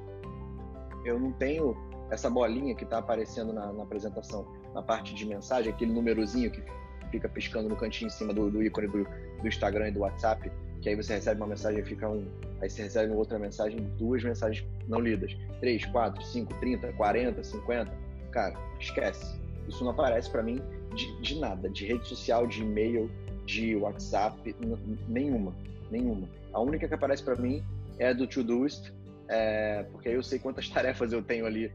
eu não tenho essa bolinha que está aparecendo na, na, apresentação, na parte de mensagem, aquele númerozinho que fica piscando no cantinho em cima do, do ícone do, do, Instagram e do WhatsApp, que aí você recebe uma mensagem e fica um. Aí você recebe outra mensagem, duas mensagens não lidas. Três, quatro, cinco, trinta, quarenta, cinquenta. Cara, esquece. Isso não aparece para mim de, de, nada, de rede social, de e-mail, de WhatsApp, nenhuma, nenhuma. A única que aparece para mim é a do Todoist, é, porque aí eu sei quantas tarefas eu tenho ali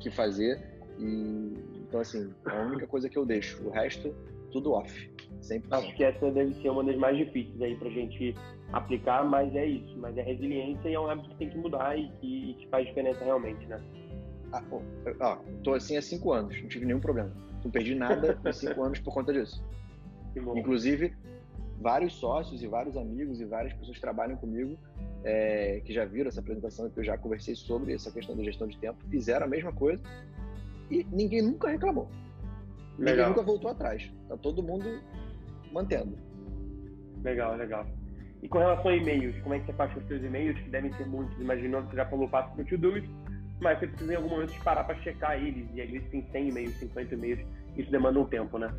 que fazer e então assim é a única coisa que eu deixo. O resto tudo off. Sempre Acho que essa deve ser uma das mais difíceis aí pra gente aplicar, mas é isso. Mas é resiliência e é um hábito que tem que mudar e que, e que faz diferença realmente, né? Ah, ó, tô assim há cinco anos, não tive nenhum problema. Não perdi nada em cinco anos por conta disso. Inclusive, vários sócios e vários amigos e várias pessoas que trabalham comigo é, que já viram essa apresentação que eu já conversei sobre essa questão da gestão de tempo, fizeram a mesma coisa e ninguém nunca reclamou. Legal. Ninguém nunca voltou atrás. Tá todo mundo mantendo. Legal, legal. E com relação a e-mails, como é que você faz com os seus e-mails, que devem ser muitos, imaginando que você já falou passo para o to mas você precisa em algum momento parar para checar eles, e às vezes tem 100 e-mails, 50 e-mails, isso demanda um tempo, né?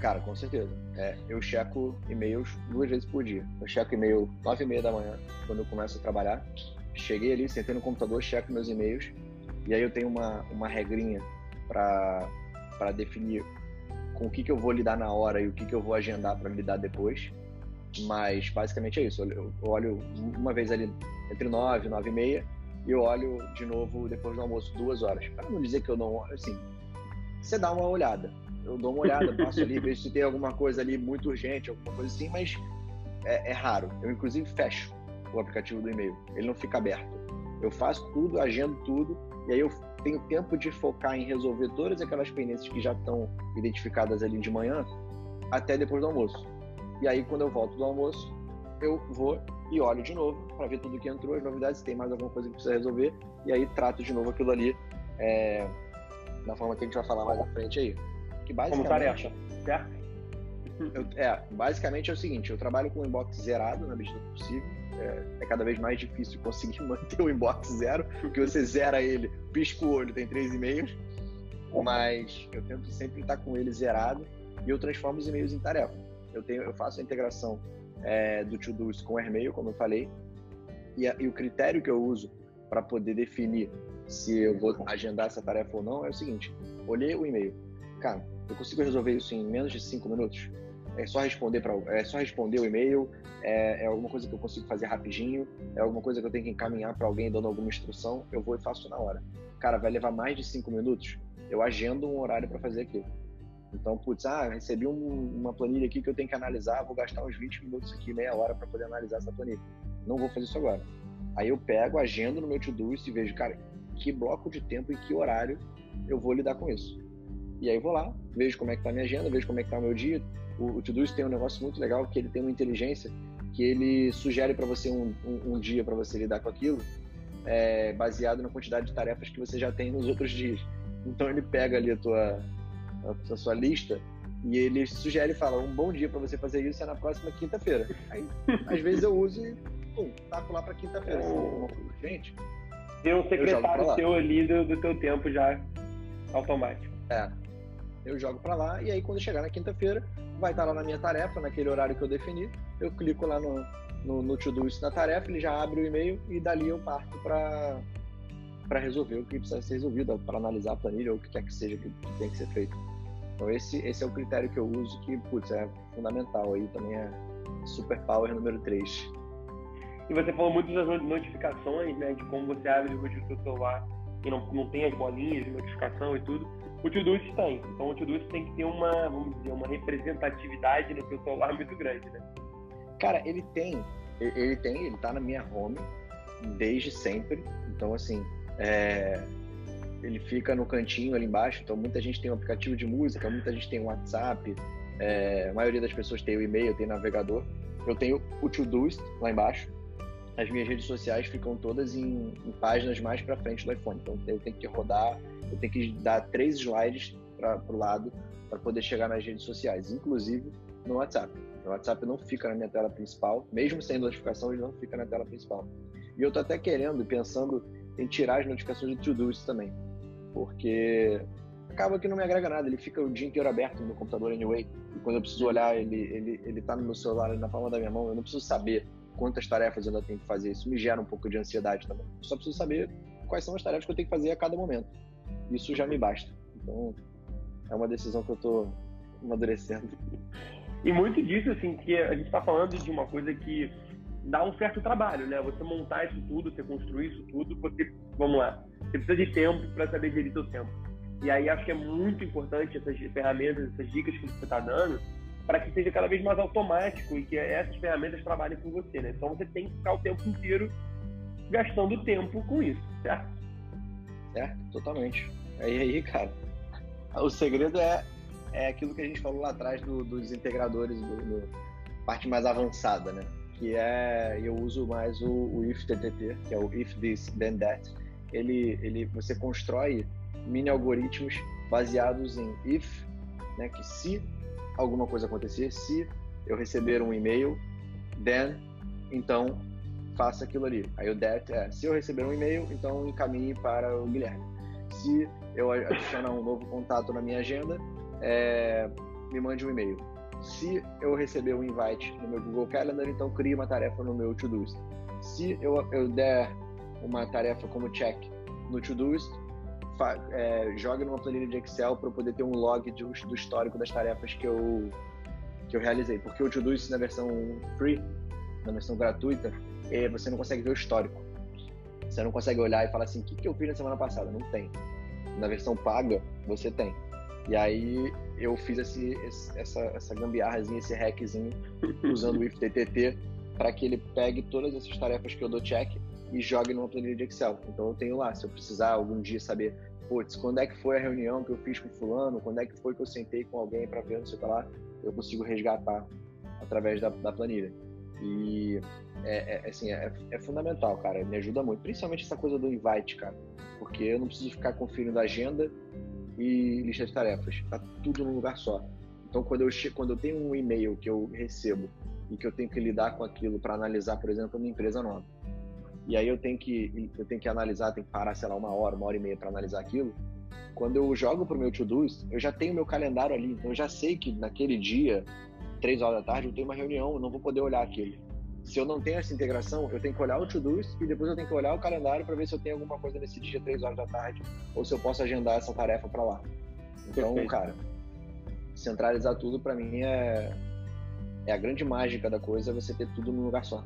Cara, com certeza. É, eu checo e-mails duas vezes por dia. Eu checo e-mail nove e meia da manhã, quando eu começo a trabalhar. Cheguei ali, sentei no computador, checo meus e-mails. E aí eu tenho uma, uma regrinha para definir com o que, que eu vou lidar na hora e o que, que eu vou agendar para lidar depois. Mas basicamente é isso. Eu, eu olho uma vez ali entre nove e nove e meia e eu olho de novo depois do almoço duas horas. Para não dizer que eu não olho, assim, você dá uma olhada eu dou uma olhada, passo ali, vejo se tem alguma coisa ali muito urgente, alguma coisa assim, mas é, é raro. Eu, inclusive, fecho o aplicativo do e-mail. Ele não fica aberto. Eu faço tudo, agendo tudo, e aí eu tenho tempo de focar em resolver todas aquelas pendências que já estão identificadas ali de manhã, até depois do almoço. E aí, quando eu volto do almoço, eu vou e olho de novo para ver tudo que entrou, as novidades, se tem mais alguma coisa que precisa resolver, e aí trato de novo aquilo ali é, da forma que a gente vai falar mais à frente aí. Que basicamente, Como tarefa, certo? Eu, é, basicamente é o seguinte, eu trabalho com o inbox zerado na medida do possível. É, é, cada vez mais difícil conseguir manter o inbox zero, porque você zera ele, pisca o olho, tem três e-mails. Mas eu tento sempre estar com ele zerado e eu transformo os e-mails em tarefa. Eu, tenho, eu faço a integração é, do To-Do's com Airmail, como eu falei, e, a, e o critério que eu uso para poder definir se eu vou agendar essa tarefa ou não é o seguinte: olhei o e-mail, cara, eu consigo resolver isso em menos de cinco minutos. É só responder para, é só responder o e-mail. É, é, alguma coisa que eu consigo fazer rapidinho. É alguma coisa que eu tenho que encaminhar para alguém dando alguma instrução. Eu vou e faço na hora. Cara, vai levar mais de cinco minutos. Eu agendo um horário para fazer aquilo. Então, putz, ah, recebi um, uma planilha aqui que eu tenho que analisar. Vou gastar uns 20 minutos aqui, meia hora para poder analisar essa planilha. Não vou fazer isso agora. Aí eu pego, agendo no meu to-do e vejo, cara, que bloco de tempo e que horário eu vou lidar com isso. E aí vou lá, vejo como é que tá a minha agenda, vejo como é que tá o meu dia. O, o Todoist tem um negócio muito legal que ele tem uma inteligência que ele sugere para você um, um, um dia para você lidar com aquilo, é, baseado na quantidade de tarefas que você já tem nos outros dias. Então ele pega ali a tua a, sua lista e ele sugere e fala um bom dia para você fazer isso é na próxima quinta-feira. Aí às vezes eu uso e pum, taco lá para quinta-feira. Oh. Gente, tem um secretário seu ali do, do teu tempo já automático. É. Eu jogo para lá e aí quando chegar na quinta-feira, vai estar lá na minha tarefa, naquele horário que eu defini. Eu clico lá no, no, no to-do na tarefa, ele já abre o e-mail e dali eu parto para para resolver o que precisa ser resolvido, para analisar a planilha ou o que quer que seja que, que tem que ser feito. Então esse, esse é o critério que eu uso que, putz, é fundamental aí, também é super power número 3. E você falou muito das notificações, né, de como você abre o seu celular e não, não tem as bolinhas de notificação e tudo. O Todoist tem. Então o Todoist tem que ter uma, vamos dizer, uma representatividade no seu celular muito grande, né? Cara, ele tem, ele tem, ele tá na minha home desde sempre. Então assim, é, ele fica no cantinho ali embaixo, então muita gente tem um aplicativo de música, muita gente tem um WhatsApp, é, a maioria das pessoas tem o e-mail, tem navegador. Eu tenho o Todoist lá embaixo. As minhas redes sociais ficam todas em, em páginas mais para frente do iPhone. Então eu tenho que rodar, eu tenho que dar três slides para o lado para poder chegar nas redes sociais, inclusive no WhatsApp. O WhatsApp não fica na minha tela principal, mesmo sem notificação, ele não fica na tela principal. E eu tô até querendo, pensando em tirar as notificações do Todoist também, porque acaba que não me agrega nada, ele fica o dia inteiro aberto no meu computador anyway, e quando eu preciso olhar, ele, ele, ele tá no meu celular, na palma da minha mão, eu não preciso saber quantas tarefas eu ainda tenho que fazer, isso me gera um pouco de ansiedade também. Eu só preciso saber quais são as tarefas que eu tenho que fazer a cada momento. Isso já me basta. Então, é uma decisão que eu tô amadurecendo. E muito disso, assim, que a gente está falando de uma coisa que dá um certo trabalho, né? Você montar isso tudo, você construir isso tudo, você, vamos lá, você precisa de tempo para saber gerir seu tempo. E aí acho que é muito importante essas ferramentas, essas dicas que você está dando, para que seja cada vez mais automático e que essas ferramentas trabalhem com você, né? Então você tem que ficar o tempo inteiro gastando tempo com isso, certo? Certo, totalmente. Aí, aí, cara, o segredo é, é aquilo que a gente falou lá atrás do, dos integradores, do, do, parte mais avançada, né? Que é, eu uso mais o, o if TTT, que é o if this then that. Ele, ele, você constrói mini algoritmos baseados em if, né, que se alguma coisa acontecer, se eu receber um e-mail, then, então faça aquilo ali. Aí o that é, se eu receber um e-mail, então encaminhe para o Guilherme. Se eu adicionar um novo contato na minha agenda, é, me mande um e-mail. Se eu receber um invite no meu Google Calendar, então crie uma tarefa no meu Todoist. Se eu, eu der uma tarefa como check no Todoist, é, jogue numa planilha de Excel para eu poder ter um log de, do histórico das tarefas que eu, que eu realizei. Porque o Todoist na versão free, na versão gratuita, é, você não consegue ver o histórico. Você não consegue olhar e falar assim, o que, que eu fiz na semana passada? Não tem. Na versão paga, você tem. E aí eu fiz esse, esse, essa, essa gambiarrazinha, esse hackzinho, usando o IFTTT, para que ele pegue todas essas tarefas que eu dou check e jogue numa planilha de Excel. Então eu tenho lá, se eu precisar algum dia saber, putz, quando é que foi a reunião que eu fiz com fulano, quando é que foi que eu sentei com alguém para ver não sei o que lá, eu consigo resgatar através da, da planilha. E é, é assim, é, é, fundamental, cara, me ajuda muito, principalmente essa coisa do invite, cara, porque eu não preciso ficar conferindo a agenda e lista de tarefas, tá tudo num lugar só. Então, quando eu, quando eu tenho um e-mail que eu recebo e que eu tenho que lidar com aquilo para analisar, por exemplo, uma empresa nova, e aí eu tenho que eu tenho que analisar, tenho que parar, sei lá, uma hora, uma hora e meia para analisar aquilo. Quando eu jogo pro meu to-dos, eu já tenho meu calendário ali, então eu já sei que naquele dia, três horas da tarde, eu tenho uma reunião, eu não vou poder olhar aquilo. Se eu não tenho essa integração, eu tenho que olhar o to-dos e depois eu tenho que olhar o calendário para ver se eu tenho alguma coisa nesse dia, três horas da tarde, ou se eu posso agendar essa tarefa para lá. Então, Perfeito. cara, centralizar tudo para mim é é a grande mágica da coisa, é você ter tudo num lugar só.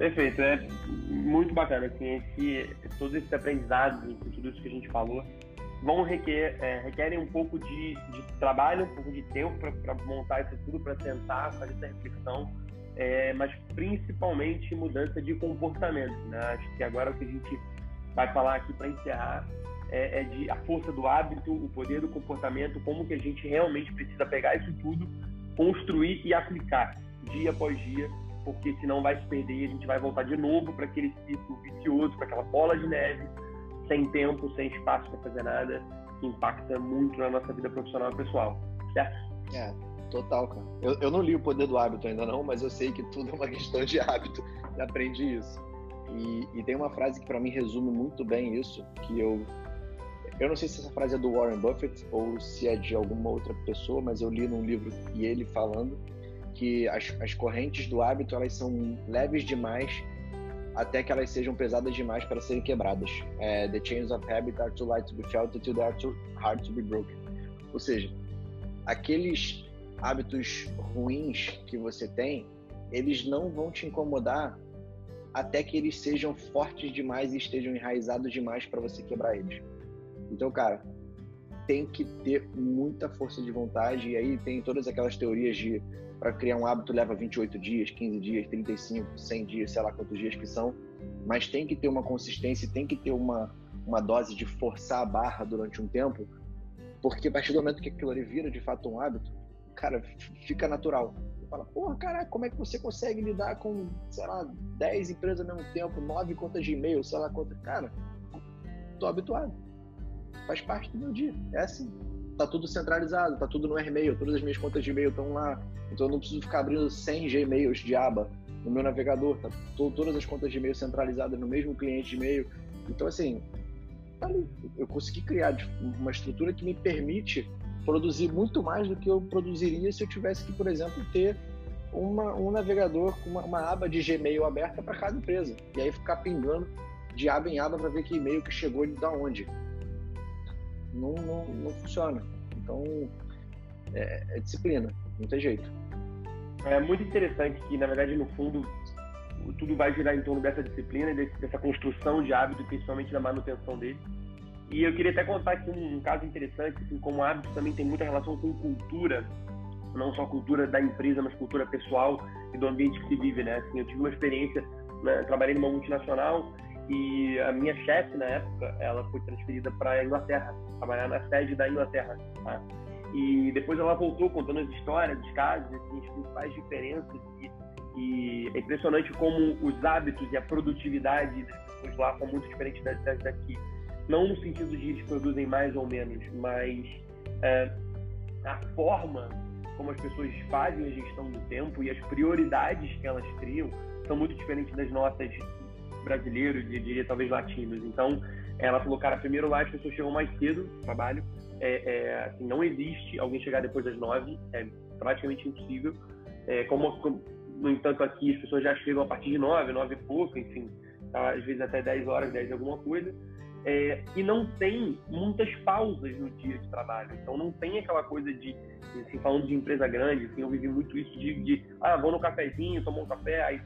Perfeito, é muito bacana. Assim, esse, todos esses aprendizados e tudo isso que a gente falou vão requer, é, requerem um pouco de, de, trabalho, um pouco de tempo para montar isso tudo, para tentar fazer essa reflexão, é, mas principalmente mudança de comportamento. Né? Acho que agora o que a gente vai falar aqui para encerrar é, é, de a força do hábito, o poder do comportamento, como que a gente realmente precisa pegar isso tudo, construir e aplicar dia após dia porque senão vai se perder e a gente vai voltar de novo para aquele ciclo vicioso, para aquela bola de neve, sem tempo, sem espaço para fazer nada, que impacta muito na nossa vida profissional e pessoal, certo? É, Total, cara. Eu, eu não li o Poder do Hábito ainda não, mas eu sei que tudo é uma questão de hábito e aprendi isso. E, e tem uma frase que para mim resume muito bem isso, que eu eu não sei se essa frase é do Warren Buffett ou se é de alguma outra pessoa, mas eu li num livro e ele falando que as, as correntes do hábito elas são leves demais até que elas sejam pesadas demais para serem quebradas. É, the chains of habit are too light to be felt until they are too hard to be broken. Ou seja, aqueles hábitos ruins que você tem, eles não vão te incomodar até que eles sejam fortes demais e estejam enraizados demais para você quebrar eles. Então, cara, tem que ter muita força de vontade e aí tem todas aquelas teorias de para criar um hábito leva 28 dias, 15 dias, 35, 100 dias, sei lá quantos dias que são, mas tem que ter uma consistência, tem que ter uma, uma dose de forçar a barra durante um tempo, porque a partir do momento que aquilo ali vira de fato um hábito, cara, fica natural. Você fala, porra, cara, como é que você consegue lidar com, sei lá, 10 empresas ao mesmo tempo, 9 contas de e-mail, sei lá quantas. Cara, tô habituado. Faz parte do meu dia. É assim tá tudo centralizado, tá tudo no Gmail, todas as minhas contas de e-mail estão lá. Então eu não preciso ficar abrindo 100 Gmails de aba no meu navegador, tá todas as contas de e-mail centralizadas no mesmo cliente de e-mail. Então assim, tá eu consegui criar uma estrutura que me permite produzir muito mais do que eu produziria se eu tivesse que, por exemplo, ter uma, um navegador com uma, uma aba de Gmail aberta para cada empresa. E aí ficar pingando de aba em aba para ver que e-mail que chegou e da onde não, não, não funciona. Então, é, é, disciplina, não tem jeito. É muito interessante que, na verdade, no fundo, tudo vai girar em torno dessa disciplina, dessa construção de hábito, principalmente na manutenção dele. E eu queria até contar aqui um, caso interessante, assim, como hábito também tem muita relação com cultura, não só cultura da empresa, mas cultura pessoal e do ambiente que se vive, né? Assim, eu tive uma experiência, né, trabalhei numa multinacional e a minha chefe na época, ela foi transferida para a Inglaterra, trabalhar na sede da Inglaterra. Tá? E depois ela voltou contando as histórias, os casos, assim, as principais diferenças. E, e, é impressionante como os hábitos e a produtividade das pessoas lá são muito diferentes das, das daqui. Não no sentido de eles produzem mais ou menos, mas é, a forma como as pessoas fazem a gestão do tempo e as prioridades que elas criam são muito diferentes das nossas brasileiros e diria talvez latinos. Então, ela falou, cara, primeiro lá as pessoas chegam mais cedo no trabalho, é, é, assim, não existe alguém chegar depois das nove, é praticamente impossível. É, como, como, no entanto, aqui as pessoas já chegam a partir de nove, nove e pouco, enfim, tá, às vezes até dez horas, dez alguma coisa. É, e não tem muitas pausas no dia de trabalho. Então não tem aquela coisa de, assim, falando de empresa grande, assim, eu vivi muito isso de, de ah, vou no cafezinho, tomar um café, aí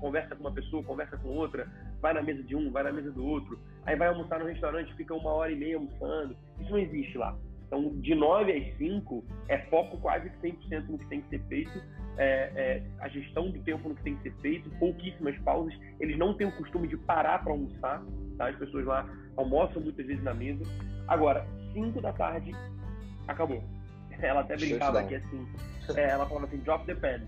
conversa com uma pessoa, conversa com outra, vai na mesa de um, vai na mesa do outro, aí vai almoçar no restaurante, fica uma hora e meia almoçando. Isso não existe lá. Então, de 9 às 5, é foco quase 100% no que tem que ser feito, é, é, a gestão do tempo no que tem que ser feito, pouquíssimas pausas. Eles não têm o costume de parar para almoçar, tá? as pessoas lá almoçam muitas vezes na mesa. Agora, 5 da tarde, acabou. Ela até brincava aqui assim, é, ela falava assim, drop the pen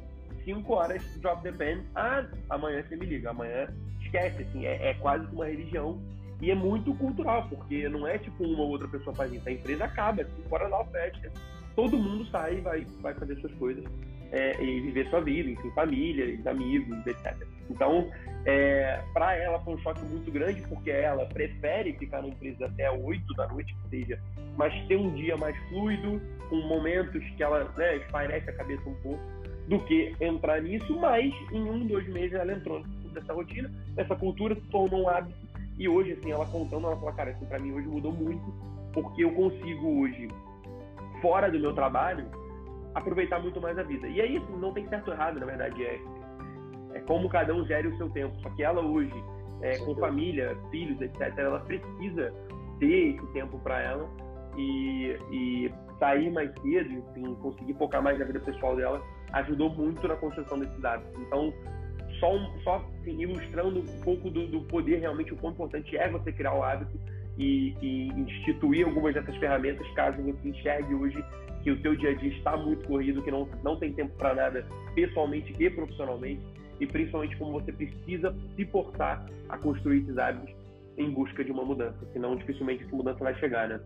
5 horas, drop the pen, ah, amanhã você me liga, amanhã esquece, assim, é, é quase uma religião e é muito cultural, porque não é tipo uma ou outra pessoa faz isso, a empresa acaba, 5 horas lá fecha, todo mundo sai e vai, vai fazer suas coisas é, e viver sua vida, enfim, família, amigos, etc. Então, é, para ela foi um choque muito grande, porque ela prefere ficar na empresa até 8 da noite, que seja, mas ter um dia mais fluido, com momentos que ela né, esparece a cabeça um pouco, do que entrar nisso, mas em um, dois meses ela entrou nessa rotina, nessa cultura, se tornou um hábito. E hoje, assim, ela contando, ela fala, cara, assim, pra mim hoje mudou muito, porque eu consigo hoje, fora do meu trabalho, aproveitar muito mais a vida. E aí, assim, não tem certo ou errado, na verdade, é, é como cada um gere o seu tempo. Só que ela hoje, é, com família, filhos, etc., ela precisa ter esse tempo para ela e, e sair mais cedo, enfim, conseguir focar mais na vida pessoal dela ajudou muito na construção desses hábitos. Então, só, só assim, ilustrando um pouco do, do, poder realmente, o quão importante é você criar o hábito e, e, instituir algumas dessas ferramentas, caso você enxergue hoje que o seu dia a dia está muito corrido, que não, não tem tempo para nada pessoalmente e profissionalmente, e principalmente como você precisa se portar a construir esses hábitos em busca de uma mudança, senão dificilmente essa mudança vai chegar, né?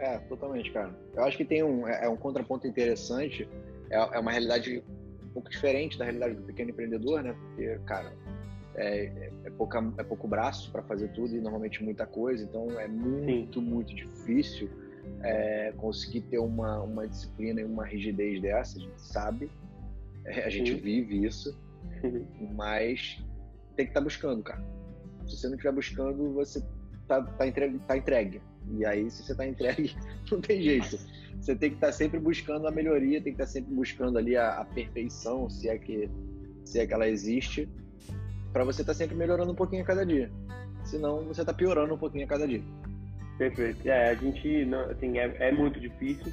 É, totalmente, cara. Eu acho que tem um, é, é um contraponto interessante, é, é uma realidade um pouco diferente da realidade do pequeno empreendedor, né? Porque, cara, é, é, é, pouca, é pouco braço para fazer tudo e normalmente muita coisa, então é muito, Sim. muito difícil é, conseguir ter uma, uma disciplina e uma rigidez dessa, a gente sabe, é, a gente Sim. vive isso, mas tem que estar tá buscando, cara. Se você não estiver buscando, você tá, tá, entregue, tá entregue. E aí, se você tá entregue, não tem jeito. Você tem que estar tá sempre buscando a melhoria, tem que estar tá sempre buscando ali a, a perfeição, se é que se é que ela existe, para você estar tá sempre melhorando um pouquinho a cada dia. Senão, você está piorando um pouquinho a cada dia. Perfeito. É, a gente, não, assim, é, é, muito difícil,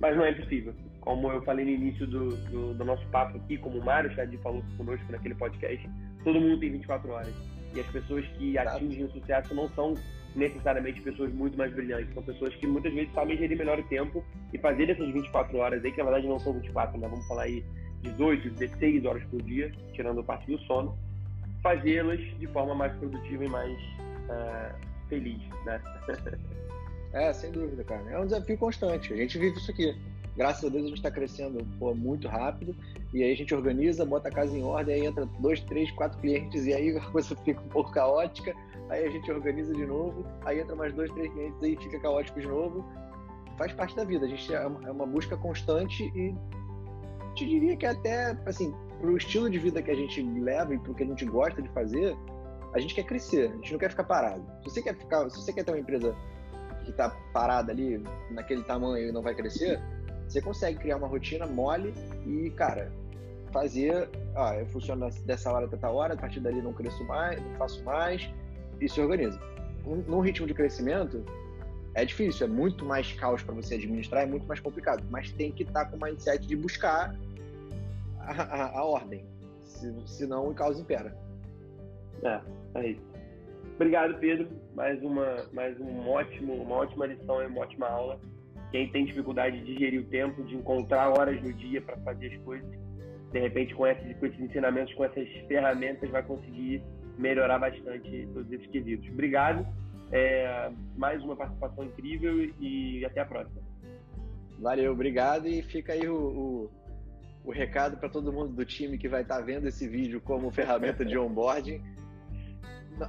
mas não é impossível. Como eu falei no início do, do, do nosso papo aqui, como o Mário Chad falou conosco naquele podcast, todo mundo tem 24 horas. E as pessoas que atingem o sucesso não são necessariamente pessoas muito mais brilhantes, são pessoas que muitas vezes sabem gerir melhor o tempo e fazer essas 24 horas aí, que na verdade não são 24, né? Vamos falar aí 18, 16 horas por dia, tirando parte do sono, fazê-las de forma mais produtiva e mais uh, feliz, né? é, sem dúvida, cara. É um desafio constante. A gente vive isso aqui. Graças a Deus a gente está crescendo pô, muito rápido e aí a gente organiza, bota a casa em ordem, aí entra dois, três, quatro clientes e aí a coisa fica um pouco caótica. Aí a gente organiza de novo, aí entra mais dois, três clientes aí fica caótico de novo. Faz parte da vida. A gente é uma é busca constante e te diria que até assim pro estilo de vida que a gente leva e pro que a gente gosta de fazer, a gente quer crescer, a gente não quer ficar parado. Se você quer ficar, se você quer ter uma empresa que está parada ali naquele tamanho e não vai crescer, você consegue criar uma rotina mole e, cara, fazer, ah, eu funciono dessa hora até tal hora, a partir dali não cresço mais, não faço mais e se organiza. Num ritmo de crescimento, é difícil, é muito mais caos para você administrar, é muito mais complicado, mas tem que estar tá com o mindset de buscar a, a, a ordem, se, senão o caos impera. É, é isso. Obrigado, Pedro. Mais uma, mais um ótimo, uma ótima lição uma ótima aula. Quem tem dificuldade de gerir o tempo, de encontrar horas no dia para fazer as coisas, de repente com esses, com esses ensinamentos, com essas ferramentas, vai conseguir melhorar bastante todos esses quesitos. Obrigado. É, mais uma participação incrível e até a próxima. Valeu, obrigado. E fica aí o, o, o recado para todo mundo do time que vai estar tá vendo esse vídeo como ferramenta de onboarding.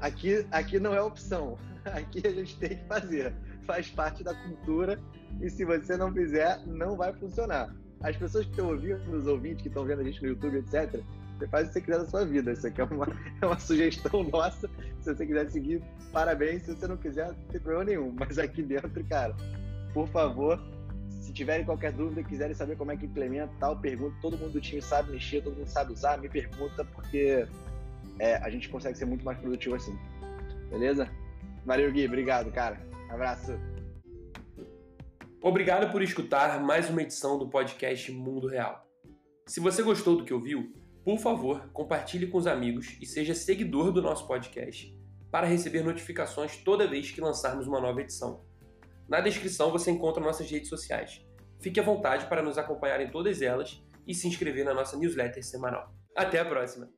Aqui, aqui não é opção. Aqui a gente tem que fazer. Faz parte da cultura e se você não fizer, não vai funcionar. As pessoas que estão ouvindo, os ouvintes que estão vendo a gente no YouTube, etc., você faz o que você quiser da sua vida. Isso aqui é uma, é uma sugestão nossa. Se você quiser seguir, parabéns. Se você não quiser, não tem problema nenhum. Mas aqui dentro, cara, por favor, se tiverem qualquer dúvida, quiserem saber como é que implementa tal, pergunta. Todo mundo do time sabe mexer, todo mundo sabe usar, me pergunta, porque é, a gente consegue ser muito mais produtivo assim. Beleza? Valeu, Gui. Obrigado, cara. Abraço. Obrigado por escutar mais uma edição do podcast Mundo Real. Se você gostou do que ouviu, por favor, compartilhe com os amigos e seja seguidor do nosso podcast para receber notificações toda vez que lançarmos uma nova edição. Na descrição você encontra nossas redes sociais. Fique à vontade para nos acompanhar em todas elas e se inscrever na nossa newsletter semanal. Até a próxima!